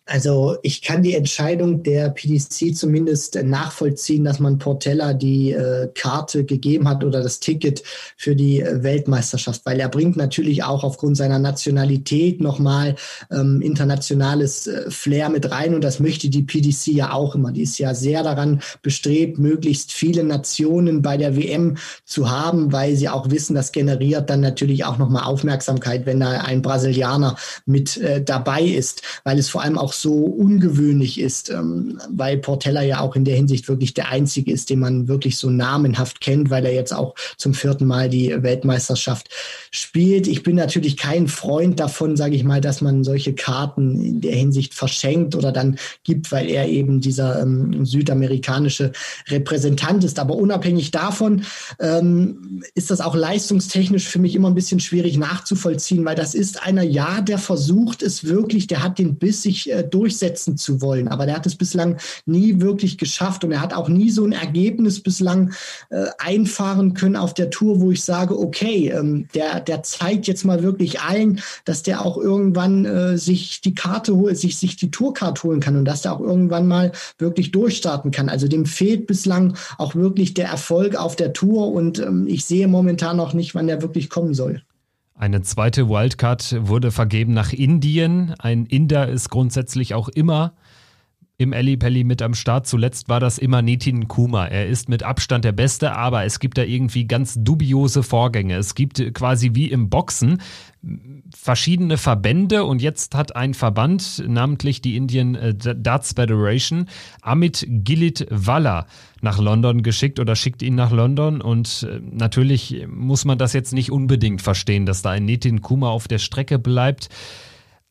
Also ich kann die Entscheidung der PDC zumindest nachvollziehen, dass man Portella die äh, Karte gegeben hat oder das Ticket für die äh, Weltmeisterschaft, weil er bringt natürlich auch aufgrund seiner Nationalität nochmal ähm, internationales äh, Flair mit rein. Und das möchte die PDC ja auch immer. Die ist ja sehr daran bestrebt, möglichst viele Nationen bei der WM zu haben, weil sie auch wissen, das generiert dann natürlich auch nochmal Aufmerksamkeit, wenn da ein Brasilianer mit äh, dabei ist, weil es vor allem auch so ungewöhnlich ist, ähm, weil Portella ja auch in der Hinsicht wirklich der einzige ist, den man wirklich so namenhaft kennt, weil er jetzt auch zum vierten Mal die Weltmeisterschaft spielt. Ich bin natürlich kein Freund davon, sage ich mal, dass man solche Karten in der Hinsicht verschenkt oder dann gibt, weil er eben dieser ähm, südamerikanische Repräsentant ist. Aber unabhängig davon ähm, ist das auch leistungstechnisch für mich immer ein bisschen schwierig nachzuvollziehen, weil das ist einer, ja, der versucht es wirklich, der hat den Biss, sich äh, durchsetzen zu wollen. Aber der hat es bislang nie wirklich geschafft und er hat auch nie so ein Ergebnis bislang äh, einfahren können auf der Tour, wo ich sage, okay, ähm, der, der zeigt jetzt mal wirklich allen, dass der auch irgendwann äh, sich die Karte holt, sich, sich die Tourcard holen kann und dass der auch irgendwann mal wirklich durchstarten kann. Also dem fehlt bislang auch wirklich der Erfolg auf der Tour und ähm, ich sehe momentan noch nicht, wann der wirklich kommen soll. Eine zweite Wildcard wurde vergeben nach Indien. Ein Inder ist grundsätzlich auch immer im Ali Pelli mit am Start. Zuletzt war das immer Nitin Kuma. Er ist mit Abstand der Beste, aber es gibt da irgendwie ganz dubiose Vorgänge. Es gibt quasi wie im Boxen verschiedene Verbände und jetzt hat ein Verband, namentlich die Indian äh, Darts Federation, Amit Gilit Walla nach London geschickt oder schickt ihn nach London und äh, natürlich muss man das jetzt nicht unbedingt verstehen, dass da ein Nitin Kuma auf der Strecke bleibt.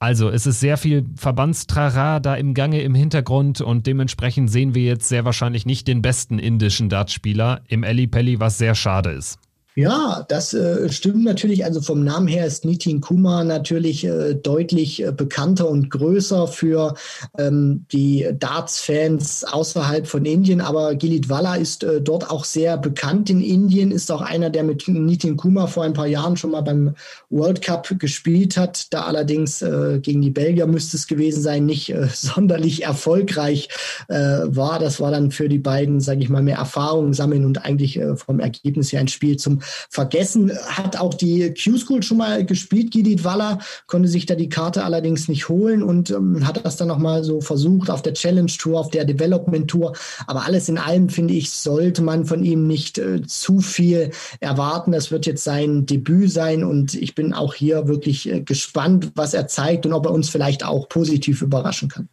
Also es ist sehr viel Verbandstrara da im Gange im Hintergrund und dementsprechend sehen wir jetzt sehr wahrscheinlich nicht den besten indischen Dartspieler im Ali Pelli, was sehr schade ist. Ja, das äh, stimmt natürlich. Also vom Namen her ist Nitin Kumar natürlich äh, deutlich äh, bekannter und größer für ähm, die Darts-Fans außerhalb von Indien. Aber Gilit Walla ist äh, dort auch sehr bekannt in Indien, ist auch einer, der mit Nitin Kumar vor ein paar Jahren schon mal beim World Cup gespielt hat. Da allerdings äh, gegen die Belgier müsste es gewesen sein, nicht äh, sonderlich erfolgreich war. Das war dann für die beiden, sage ich mal, mehr Erfahrung sammeln und eigentlich vom Ergebnis her ein Spiel zum vergessen. Hat auch die Q-School schon mal gespielt, Gidit Waller, konnte sich da die Karte allerdings nicht holen und ähm, hat das dann nochmal so versucht auf der Challenge Tour, auf der Development Tour. Aber alles in allem, finde ich, sollte man von ihm nicht äh, zu viel erwarten. Das wird jetzt sein Debüt sein und ich bin auch hier wirklich äh, gespannt, was er zeigt und ob er uns vielleicht auch positiv überraschen kann.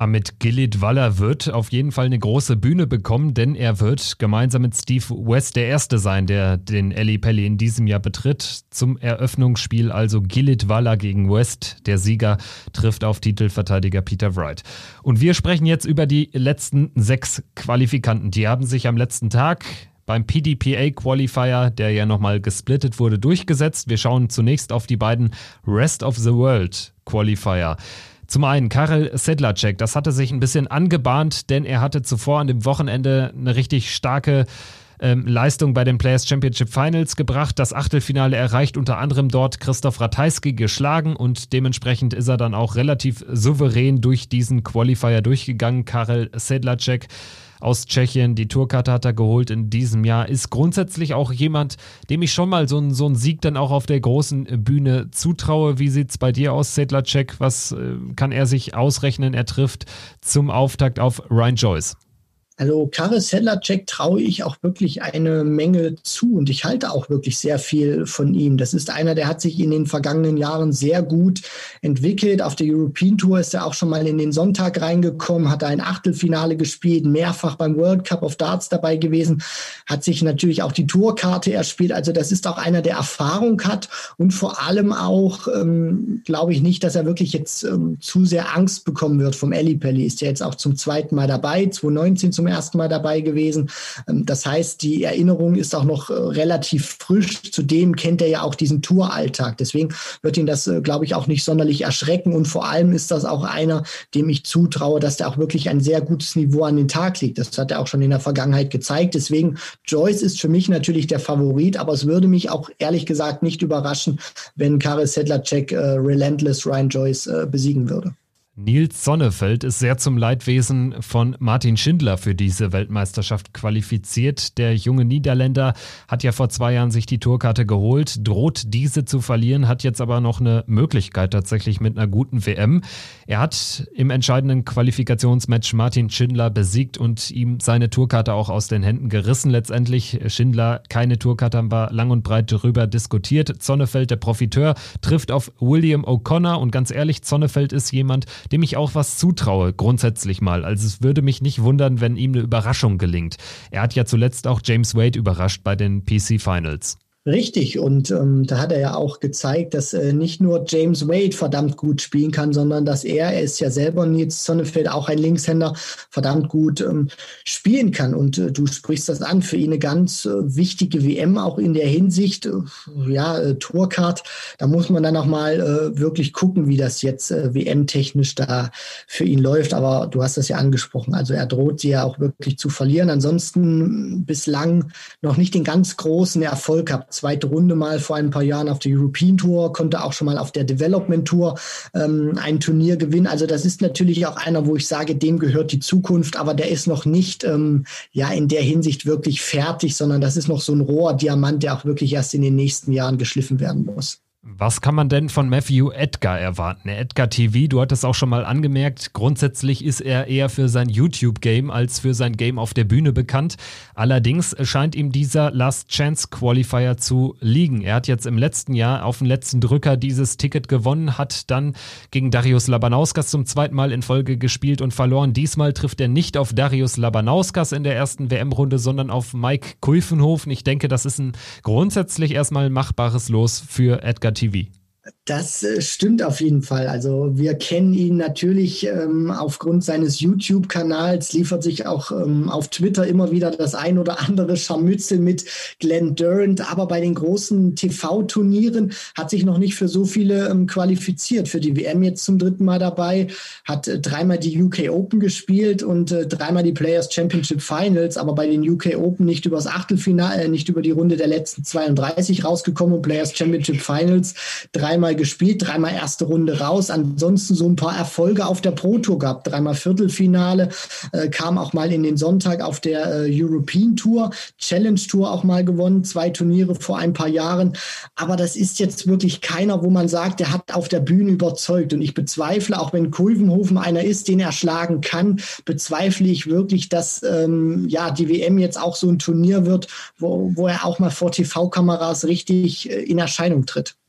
Amit Gillit Waller wird auf jeden Fall eine große Bühne bekommen, denn er wird gemeinsam mit Steve West der Erste sein, der den Eli Pelli in diesem Jahr betritt. Zum Eröffnungsspiel also Gillit Waller gegen West. Der Sieger trifft auf Titelverteidiger Peter Wright. Und wir sprechen jetzt über die letzten sechs Qualifikanten. Die haben sich am letzten Tag beim PDPA Qualifier, der ja nochmal gesplittet wurde, durchgesetzt. Wir schauen zunächst auf die beiden Rest of the World Qualifier. Zum einen Karel Sedlacek, das hatte sich ein bisschen angebahnt, denn er hatte zuvor an dem Wochenende eine richtig starke ähm, Leistung bei den Players Championship Finals gebracht. Das Achtelfinale erreicht unter anderem dort Christoph Ratajski geschlagen und dementsprechend ist er dann auch relativ souverän durch diesen Qualifier durchgegangen. Karel Sedlacek aus Tschechien. Die Tourkarte hat er geholt in diesem Jahr. Ist grundsätzlich auch jemand, dem ich schon mal so, einen, so einen Sieg dann auch auf der großen Bühne zutraue. Wie sieht es bei dir aus, Sedlacek? Was äh, kann er sich ausrechnen? Er trifft zum Auftakt auf Ryan Joyce. Also Karre Sedlacek traue ich auch wirklich eine Menge zu und ich halte auch wirklich sehr viel von ihm. Das ist einer, der hat sich in den vergangenen Jahren sehr gut entwickelt. Auf der European Tour ist er auch schon mal in den Sonntag reingekommen, hat ein Achtelfinale gespielt, mehrfach beim World Cup of Darts dabei gewesen, hat sich natürlich auch die Tourkarte erspielt. Also das ist auch einer, der Erfahrung hat und vor allem auch, ähm, glaube ich nicht, dass er wirklich jetzt ähm, zu sehr Angst bekommen wird vom Pelli. Ist ja jetzt auch zum zweiten Mal dabei, 2019 zum ersten Mal dabei gewesen. Ähm, das heißt, die Erinnerung ist auch noch äh, relativ frisch. Zudem kennt er ja auch diesen Touralltag. Deswegen wird ihn das, äh, glaube ich, auch nicht sonderlich erschrecken. Und vor allem ist das auch einer, dem ich zutraue, dass der auch wirklich ein sehr gutes Niveau an den Tag legt. Das hat er auch schon in der Vergangenheit gezeigt. Deswegen, Joyce ist für mich natürlich der Favorit, aber es würde mich auch ehrlich gesagt nicht überraschen, wenn Karel Sedlacek äh, Relentless Ryan Joyce äh, besiegen würde. Nils Sonnefeld ist sehr zum Leidwesen von Martin Schindler für diese Weltmeisterschaft qualifiziert. Der junge Niederländer hat ja vor zwei Jahren sich die Tourkarte geholt, droht diese zu verlieren, hat jetzt aber noch eine Möglichkeit tatsächlich mit einer guten WM. Er hat im entscheidenden Qualifikationsmatch Martin Schindler besiegt und ihm seine Tourkarte auch aus den Händen gerissen. Letztendlich Schindler keine Tourkarte, haben wir lang und breit darüber diskutiert. Zonnefeld, der Profiteur, trifft auf William O'Connor und ganz ehrlich, Zonnefeld ist jemand, dem ich auch was zutraue, grundsätzlich mal. Also es würde mich nicht wundern, wenn ihm eine Überraschung gelingt. Er hat ja zuletzt auch James Wade überrascht bei den PC Finals. Richtig, und ähm, da hat er ja auch gezeigt, dass äh, nicht nur James Wade verdammt gut spielen kann, sondern dass er, er ist ja selber Nils Sonnefeld, auch ein Linkshänder, verdammt gut ähm, spielen kann. Und äh, du sprichst das an, für ihn eine ganz äh, wichtige WM, auch in der Hinsicht, äh, ja, äh, Tourcard, da muss man dann auch mal äh, wirklich gucken, wie das jetzt äh, WM-technisch da für ihn läuft. Aber du hast das ja angesprochen, also er droht sie ja auch wirklich zu verlieren. Ansonsten bislang noch nicht den ganz großen Erfolg gehabt zweite Runde mal vor ein paar Jahren auf der European Tour, konnte auch schon mal auf der Development Tour ähm, ein Turnier gewinnen. Also das ist natürlich auch einer, wo ich sage, dem gehört die Zukunft, aber der ist noch nicht ähm, ja in der Hinsicht wirklich fertig, sondern das ist noch so ein roher Diamant, der auch wirklich erst in den nächsten Jahren geschliffen werden muss. Was kann man denn von Matthew Edgar erwarten? Edgar TV, du hattest auch schon mal angemerkt, grundsätzlich ist er eher für sein YouTube-Game als für sein Game auf der Bühne bekannt. Allerdings scheint ihm dieser Last Chance Qualifier zu liegen. Er hat jetzt im letzten Jahr auf den letzten Drücker dieses Ticket gewonnen, hat dann gegen Darius Labanauskas zum zweiten Mal in Folge gespielt und verloren. Diesmal trifft er nicht auf Darius Labanauskas in der ersten WM-Runde, sondern auf Mike Kulfenhofen. Ich denke, das ist ein grundsätzlich erstmal machbares Los für Edgar TV. Das äh, stimmt auf jeden Fall. Also wir kennen ihn natürlich ähm, aufgrund seines YouTube-Kanals, liefert sich auch ähm, auf Twitter immer wieder das ein oder andere Scharmützel mit Glenn Durant. Aber bei den großen TV-Turnieren hat sich noch nicht für so viele ähm, qualifiziert. Für die WM jetzt zum dritten Mal dabei, hat äh, dreimal die UK Open gespielt und äh, dreimal die Players Championship Finals, aber bei den UK Open nicht übers Achtelfinale, äh, nicht über die Runde der letzten 32 rausgekommen und Players Championship Finals dreimal gespielt, dreimal erste Runde raus. Ansonsten so ein paar Erfolge auf der Pro Tour gehabt, dreimal Viertelfinale, äh, kam auch mal in den Sonntag auf der äh, European Tour, Challenge Tour auch mal gewonnen, zwei Turniere vor ein paar Jahren. Aber das ist jetzt wirklich keiner, wo man sagt, der hat auf der Bühne überzeugt. Und ich bezweifle, auch wenn Kulvenhofen einer ist, den er schlagen kann, bezweifle ich wirklich, dass ähm, ja die WM jetzt auch so ein Turnier wird, wo, wo er auch mal vor TV-Kameras richtig äh, in Erscheinung tritt.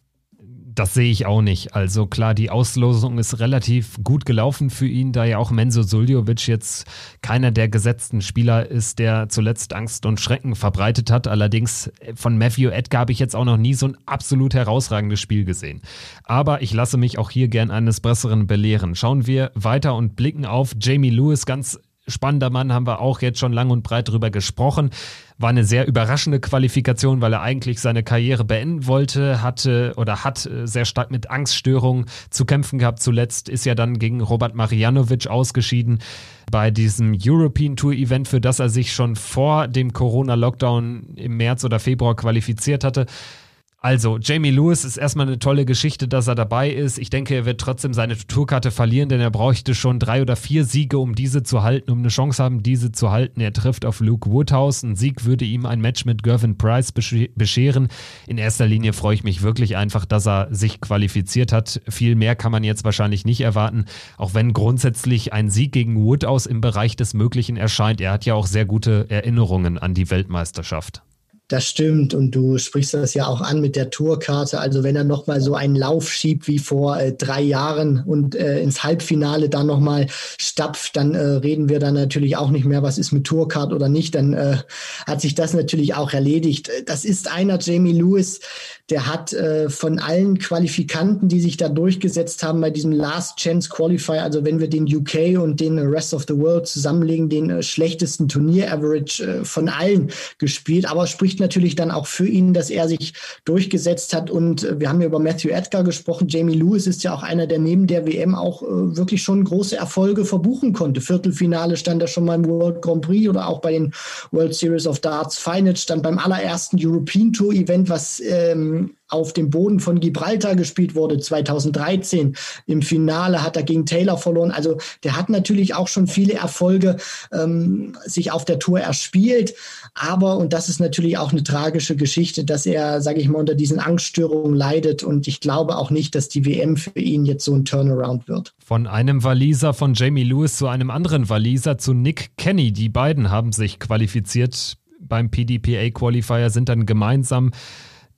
Das sehe ich auch nicht. Also klar, die Auslosung ist relativ gut gelaufen für ihn, da ja auch Menzo Suljovic jetzt keiner der gesetzten Spieler ist, der zuletzt Angst und Schrecken verbreitet hat. Allerdings von Matthew Edgar habe ich jetzt auch noch nie so ein absolut herausragendes Spiel gesehen. Aber ich lasse mich auch hier gern eines Besseren belehren. Schauen wir weiter und blicken auf Jamie Lewis ganz spannender Mann, haben wir auch jetzt schon lang und breit drüber gesprochen. War eine sehr überraschende Qualifikation, weil er eigentlich seine Karriere beenden wollte, hatte oder hat äh, sehr stark mit Angststörungen zu kämpfen gehabt. Zuletzt ist ja dann gegen Robert Marianovic ausgeschieden bei diesem European Tour Event, für das er sich schon vor dem Corona-Lockdown im März oder Februar qualifiziert hatte. Also, Jamie Lewis ist erstmal eine tolle Geschichte, dass er dabei ist. Ich denke, er wird trotzdem seine Tourkarte verlieren, denn er bräuchte schon drei oder vier Siege, um diese zu halten, um eine Chance haben, diese zu halten. Er trifft auf Luke Woodhouse. Ein Sieg würde ihm ein Match mit Gervin Price bescheren. In erster Linie freue ich mich wirklich einfach, dass er sich qualifiziert hat. Viel mehr kann man jetzt wahrscheinlich nicht erwarten, auch wenn grundsätzlich ein Sieg gegen Woodhouse im Bereich des Möglichen erscheint. Er hat ja auch sehr gute Erinnerungen an die Weltmeisterschaft. Das stimmt und du sprichst das ja auch an mit der Tourkarte. Also wenn er nochmal so einen Lauf schiebt wie vor äh, drei Jahren und äh, ins Halbfinale dann nochmal stapft, dann äh, reden wir dann natürlich auch nicht mehr, was ist mit Tourcard oder nicht. Dann äh, hat sich das natürlich auch erledigt. Das ist einer, Jamie Lewis, der hat äh, von allen Qualifikanten, die sich da durchgesetzt haben bei diesem Last Chance Qualifier, also wenn wir den UK und den Rest of the World zusammenlegen, den äh, schlechtesten Turnier-Average äh, von allen gespielt. Aber spricht natürlich dann auch für ihn, dass er sich durchgesetzt hat. Und äh, wir haben ja über Matthew Edgar gesprochen. Jamie Lewis ist ja auch einer, der neben der WM auch äh, wirklich schon große Erfolge verbuchen konnte. Viertelfinale stand er schon mal im World Grand Prix oder auch bei den World Series of Darts Finals, stand beim allerersten European Tour Event, was ähm, auf dem Boden von Gibraltar gespielt wurde, 2013. Im Finale hat er gegen Taylor verloren. Also der hat natürlich auch schon viele Erfolge ähm, sich auf der Tour erspielt. Aber, und das ist natürlich auch eine tragische Geschichte, dass er, sage ich mal, unter diesen Angststörungen leidet. Und ich glaube auch nicht, dass die WM für ihn jetzt so ein Turnaround wird. Von einem Waliser von Jamie Lewis zu einem anderen Waliser zu Nick Kenny. Die beiden haben sich qualifiziert beim PDPA Qualifier, sind dann gemeinsam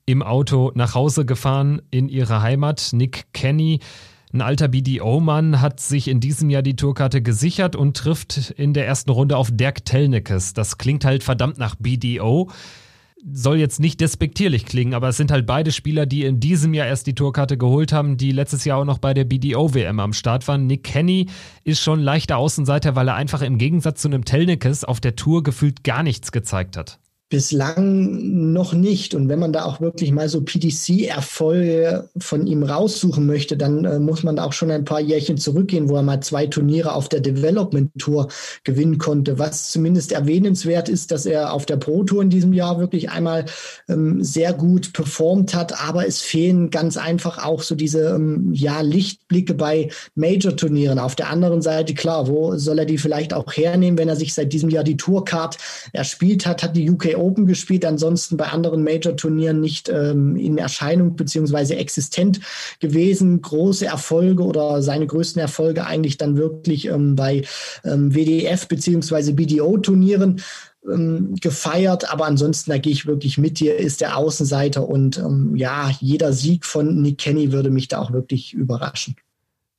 im Auto nach Hause gefahren in ihre Heimat. Nick Kenny, ein alter BDO-Mann, hat sich in diesem Jahr die Tourkarte gesichert und trifft in der ersten Runde auf Dirk Telnikes. Das klingt halt verdammt nach BDO. Soll jetzt nicht despektierlich klingen, aber es sind halt beide Spieler, die in diesem Jahr erst die Tourkarte geholt haben, die letztes Jahr auch noch bei der BDO-WM am Start waren. Nick Kenny ist schon leichter Außenseiter, weil er einfach im Gegensatz zu einem Telnikes auf der Tour gefühlt gar nichts gezeigt hat. Bislang noch nicht. Und wenn man da auch wirklich mal so PDC-Erfolge von ihm raussuchen möchte, dann äh, muss man da auch schon ein paar Jährchen zurückgehen, wo er mal zwei Turniere auf der Development Tour gewinnen konnte. Was zumindest erwähnenswert ist, dass er auf der Pro Tour in diesem Jahr wirklich einmal ähm, sehr gut performt hat. Aber es fehlen ganz einfach auch so diese ähm, ja, Lichtblicke bei Major-Turnieren. Auf der anderen Seite, klar, wo soll er die vielleicht auch hernehmen, wenn er sich seit diesem Jahr die Tourcard erspielt hat, hat die UK Open gespielt, ansonsten bei anderen Major-Turnieren nicht ähm, in Erscheinung beziehungsweise existent gewesen. Große Erfolge oder seine größten Erfolge eigentlich dann wirklich ähm, bei ähm, WDF beziehungsweise BDO-Turnieren ähm, gefeiert, aber ansonsten, da gehe ich wirklich mit dir, ist der Außenseiter und ähm, ja, jeder Sieg von Nick Kenny würde mich da auch wirklich überraschen.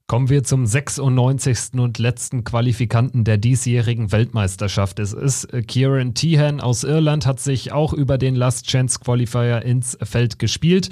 Kommen wir zum 96. und letzten Qualifikanten der diesjährigen Weltmeisterschaft. Es ist äh, Kieran Tehan aus Irland, hat sich auch über den Last Chance Qualifier ins Feld gespielt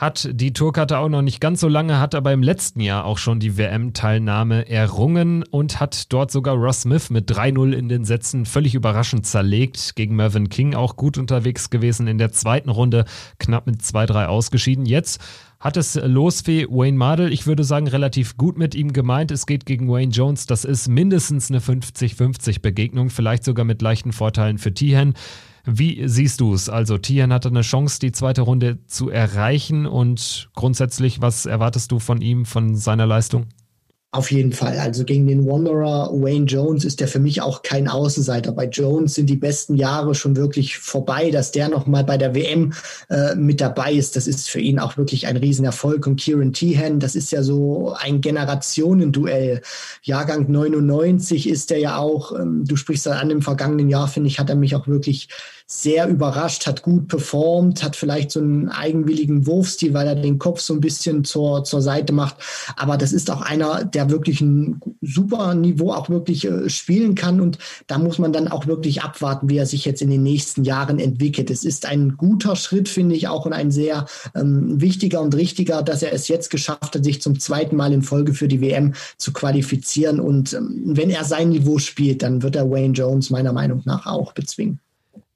hat die Tourkarte auch noch nicht ganz so lange, hat aber im letzten Jahr auch schon die WM-Teilnahme errungen und hat dort sogar Ross Smith mit 3-0 in den Sätzen völlig überraschend zerlegt. Gegen Mervyn King auch gut unterwegs gewesen in der zweiten Runde, knapp mit 2-3 ausgeschieden. Jetzt hat es Losfee Wayne Mardell, ich würde sagen, relativ gut mit ihm gemeint. Es geht gegen Wayne Jones. Das ist mindestens eine 50-50 Begegnung, vielleicht sogar mit leichten Vorteilen für Tihen. Wie siehst du es? Also Tian hatte eine Chance, die zweite Runde zu erreichen und grundsätzlich, was erwartest du von ihm, von seiner Leistung? Auf jeden Fall. Also gegen den Wanderer Wayne Jones ist der für mich auch kein Außenseiter. Bei Jones sind die besten Jahre schon wirklich vorbei, dass der nochmal bei der WM äh, mit dabei ist. Das ist für ihn auch wirklich ein Riesenerfolg. Und Kieran Tehan, das ist ja so ein Generationenduell. Jahrgang 99 ist er ja auch. Ähm, du sprichst an im vergangenen Jahr, finde ich, hat er mich auch wirklich sehr überrascht, hat gut performt, hat vielleicht so einen eigenwilligen Wurfstil, weil er den Kopf so ein bisschen zur, zur Seite macht. Aber das ist auch einer, der wirklich ein super Niveau auch wirklich äh, spielen kann. Und da muss man dann auch wirklich abwarten, wie er sich jetzt in den nächsten Jahren entwickelt. Es ist ein guter Schritt, finde ich, auch und ein sehr ähm, wichtiger und richtiger, dass er es jetzt geschafft hat, sich zum zweiten Mal in Folge für die WM zu qualifizieren. Und ähm, wenn er sein Niveau spielt, dann wird er Wayne Jones meiner Meinung nach auch bezwingen.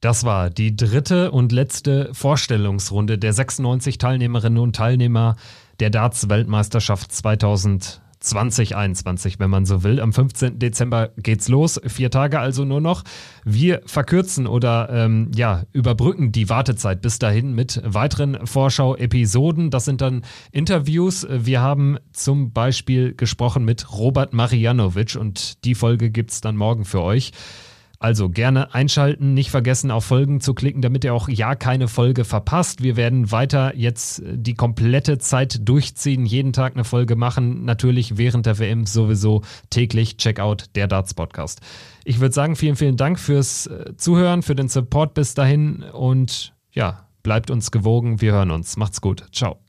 Das war die dritte und letzte Vorstellungsrunde der 96 Teilnehmerinnen und Teilnehmer der Darts-Weltmeisterschaft 2020-21, wenn man so will. Am 15. Dezember geht's los. Vier Tage also nur noch. Wir verkürzen oder ähm, ja, überbrücken die Wartezeit bis dahin mit weiteren Vorschau-Episoden. Das sind dann Interviews. Wir haben zum Beispiel gesprochen mit Robert Marianovic und die Folge gibt's dann morgen für euch. Also gerne einschalten, nicht vergessen auf Folgen zu klicken, damit ihr auch ja keine Folge verpasst. Wir werden weiter jetzt die komplette Zeit durchziehen, jeden Tag eine Folge machen, natürlich während der WM sowieso täglich Checkout der Darts Podcast. Ich würde sagen, vielen, vielen Dank fürs äh, Zuhören, für den Support bis dahin und ja, bleibt uns gewogen. Wir hören uns. Macht's gut. Ciao.